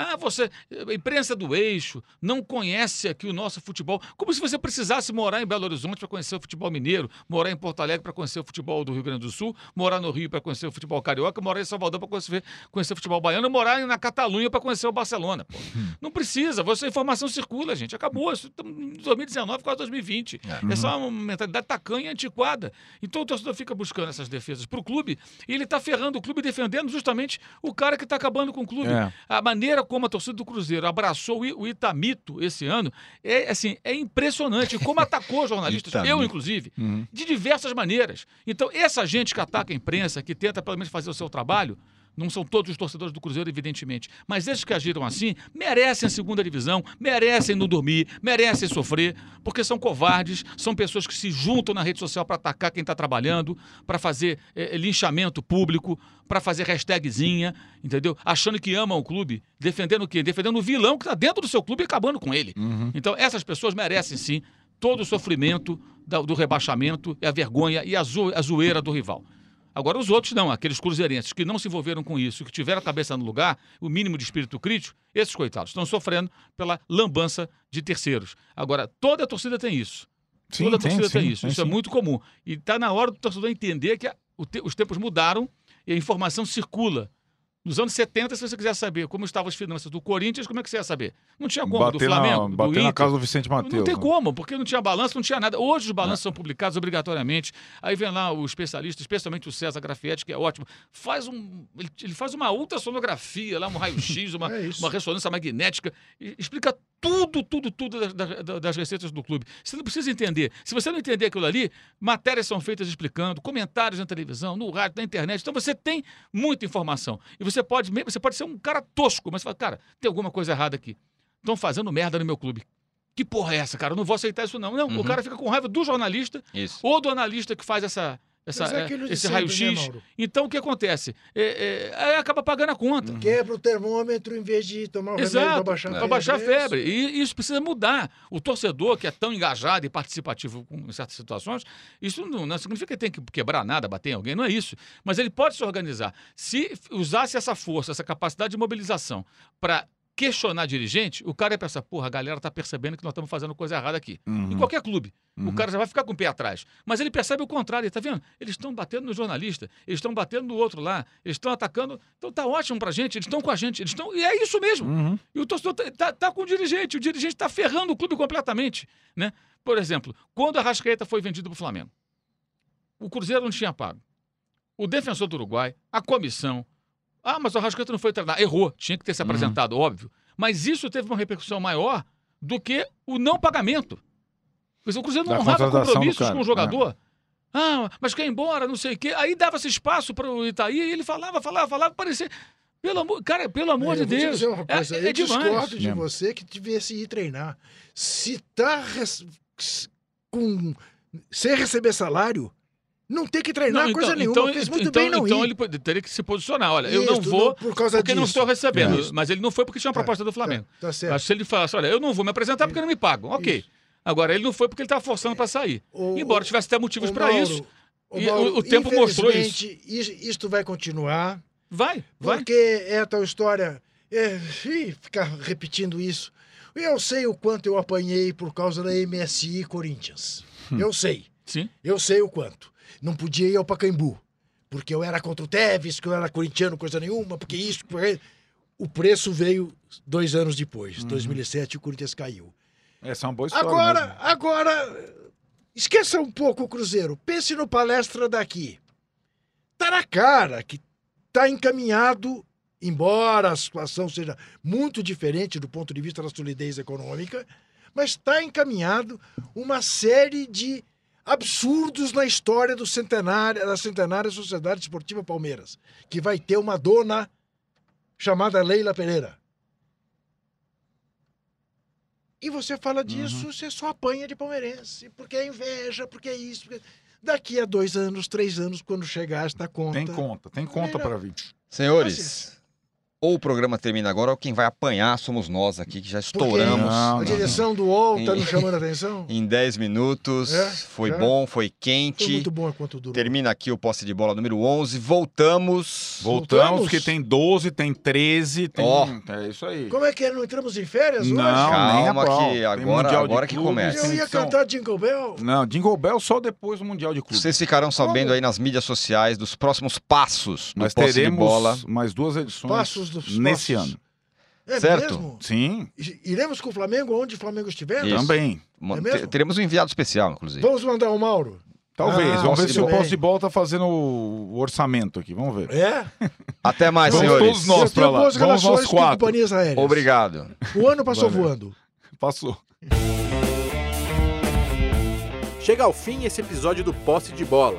Ah, você, a imprensa do eixo, não conhece aqui o nosso futebol. Como se você precisasse morar em Belo Horizonte para conhecer o futebol mineiro, morar em Porto Alegre para conhecer o futebol do Rio Grande do Sul, morar no Rio para conhecer o futebol carioca, morar em Salvador para conhecer, conhecer o futebol baiano, morar na Catalunha para conhecer o Barcelona. pô. Não precisa, você, a informação circula, gente. Acabou. Isso estamos em 2019, quase 2020. É só uma mentalidade tacanha e antiquada. Então o torcedor fica buscando essas defesas para o clube e ele está ferrando o clube defendendo justamente o cara que está acabando com o clube. É. A maneira como a torcida do Cruzeiro abraçou o Itamito esse ano é assim, é impressionante. Como atacou <laughs> jornalistas, eu inclusive, Uhum. de diversas maneiras. Então, essa gente que ataca a imprensa, que tenta pelo menos fazer o seu trabalho, não são todos os torcedores do Cruzeiro, evidentemente, mas esses que agiram assim merecem a segunda divisão, merecem não dormir, merecem sofrer, porque são covardes, são pessoas que se juntam na rede social para atacar quem está trabalhando, para fazer eh, linchamento público, para fazer hashtagzinha, entendeu? Achando que amam o clube, defendendo o quê? Defendendo o vilão que está dentro do seu clube e acabando com ele. Uhum. Então, essas pessoas merecem sim todo o sofrimento do rebaixamento, e a vergonha e a, zo- a zoeira do rival. Agora, os outros não, aqueles cruzeirenses que não se envolveram com isso, que tiveram a cabeça no lugar, o mínimo de espírito crítico, esses coitados estão sofrendo pela lambança de terceiros. Agora, toda a torcida tem isso. Sim, toda a tem, torcida tem, sim, isso. tem isso é sim. muito comum. E está na hora do torcedor entender que a- te- os tempos mudaram e a informação circula. Nos anos 70, se você quiser saber como estavam as finanças do Corinthians, como é que você ia saber? Não tinha como, do Bater, Flamengo, na, do bater Inter. na casa do Vicente Matheus. Não tem né? como, porque não tinha balanço, não tinha nada. Hoje os É. balanços são publicados obrigatoriamente. Aí vem lá o especialista, especialmente o César Grafietti, que é ótimo, faz um, ele, ele faz uma ultrassonografia, lá, um raio-x, <laughs> uma, É uma ressonância magnética, explica tudo, tudo, tudo da- da- da- das receitas do clube. Você não precisa entender. Se você não entender aquilo ali, matérias são feitas explicando, comentários na televisão, no rádio, na internet. Então você tem muita informação. E você pode, mesmo- você pode ser um cara tosco, mas você fala, cara, tem alguma coisa errada aqui. Estão fazendo merda no meu clube. Que porra é essa, cara? Eu não vou aceitar isso, não. Não, Uhum. o cara fica com raiva do jornalista Isso. ou do analista que faz essa, essa, é é, esse né, raio-x. Mauro? então o que acontece? É, é, acaba pagando a conta. Quebra o termômetro em vez de tomar o remédio Exato, para baixar a para febre. baixar a É febre. isso. E isso precisa mudar. O torcedor, que é tão engajado e participativo com- em certas situações, isso não, não significa que tem que quebrar nada, bater em alguém, não é isso. Mas ele pode se organizar. Se usasse essa força, essa capacidade de mobilização para questionar dirigente, o cara ia pensar, porra, a galera tá percebendo que nós estamos fazendo coisa errada aqui. Uhum. Em qualquer clube. O Uhum. cara já vai ficar com o pé atrás. Mas ele percebe o contrário, ele tá vendo? Eles estão batendo no jornalista, eles estão batendo no outro lá, eles estão atacando. Então tá ótimo pra gente, eles estão com a gente, eles estão. E é isso mesmo. Uhum. E o torcedor tá, tá- tá com o dirigente, o dirigente está ferrando o clube completamente. Né? Por exemplo, quando a Rascaeta foi vendido para o Flamengo, o Cruzeiro não tinha pago. O defensor do Uruguai, a comissão. Ah, mas o Rascaeta não foi treinar. Errou, tinha que ter se apresentado, óbvio. Mas isso teve uma repercussão maior do que o não pagamento. O Cruzeiro não Da honrava compromissos cara, com o jogador. Ah, mas quer ir embora, não sei o quê. Aí dava-se espaço para o Itaí e ele falava, falava, falava, parecia. Pelo amor, cara, pelo amor Eu de Deus. dizer uma coisa, é, é eu demais. discordo de É. você que tivesse ir treinar. Se tá res- com sem receber salário, Não tem que treinar Não, coisa então, nenhuma, então, fez muito então, bem não então ir. ele teria que se posicionar. Olha, eu não Isso, vou não, por causa porque não disso. estou recebendo. Isso. Mas ele não foi porque tinha uma Tá, proposta do Flamengo. Tá, tá certo. Mas se ele falasse, olha, eu não vou me apresentar porque não me pagam. Ok. Isso. Agora, ele não foi porque ele estava forçando para sair. O- Embora tivesse até motivos para isso. e Mauro, o- o tempo mostrou isso. Isto vai continuar, Vai, vai. porque é tal história. É, ficar repetindo isso. Eu sei o quanto eu apanhei por causa da MSI Corinthians. Hum. Eu sei. Sim. Eu sei o quanto. Não podia ir ao Pacaembu. Porque eu era contra o Tevez, que eu era corintiano, coisa nenhuma, porque isso. Porque... O preço veio dois anos depois. Uhum. 2007 o Corinthians caiu. Essa é uma boa história. Agora, mesmo. agora, esqueça um pouco o Cruzeiro. Pense no palestra daqui. Tá na cara que tá encaminhado, embora a situação seja muito diferente do ponto de vista da solidez econômica, mas está encaminhado uma série de absurdos na história do centenário, da centenária Sociedade Esportiva Palmeiras, que vai ter uma dona chamada Leila Pereira. E você fala disso, você só apanha de palmeirense, porque é inveja, porque é isso. porque- Daqui a dois anos, três anos, quando chegar esta conta. Tem conta, tem conta para vir. Senhores, ou o programa termina agora, ou quem vai apanhar somos nós aqui, que já estouramos Não, A direção do UOL tá Em- nos chamando a atenção. <laughs> em 10 minutos. É, foi já. bom, foi Foi quente. muito bom enquanto durou. Termina aqui o posse de bola número 11. Voltamos. Voltamos, Voltamos? que tem 12, tem 13, tem. Ó. É isso aí. Como é que é? Não entramos em férias Não, hoje? nem Calma que agora- agora que Clubes, começa. Eu ia são- cantar Jingle Bell. Não, Jingle Bell só depois do Mundial de Clubes. Vocês ficarão sabendo aí nas mídias sociais dos próximos passos do Nós posse de teremos bola. mais duas edições Passos dos nesse passos. ano. É Certo. mesmo? Sim, Iremos com o Flamengo onde o Flamengo estiver? Isso. também. É Teremos um enviado especial, inclusive. Vamos mandar o Mauro? Talvez. Ah, Vamos ver se o posse de bola tá fazendo o orçamento aqui. Vamos ver. É? <laughs> Até mais, Vamos senhores. todos nós pra lá. Vamos nós quatro. Obrigado. O ano passou Valeu. voando. <laughs> Passou. Chega ao fim esse episódio do Posse de Bola.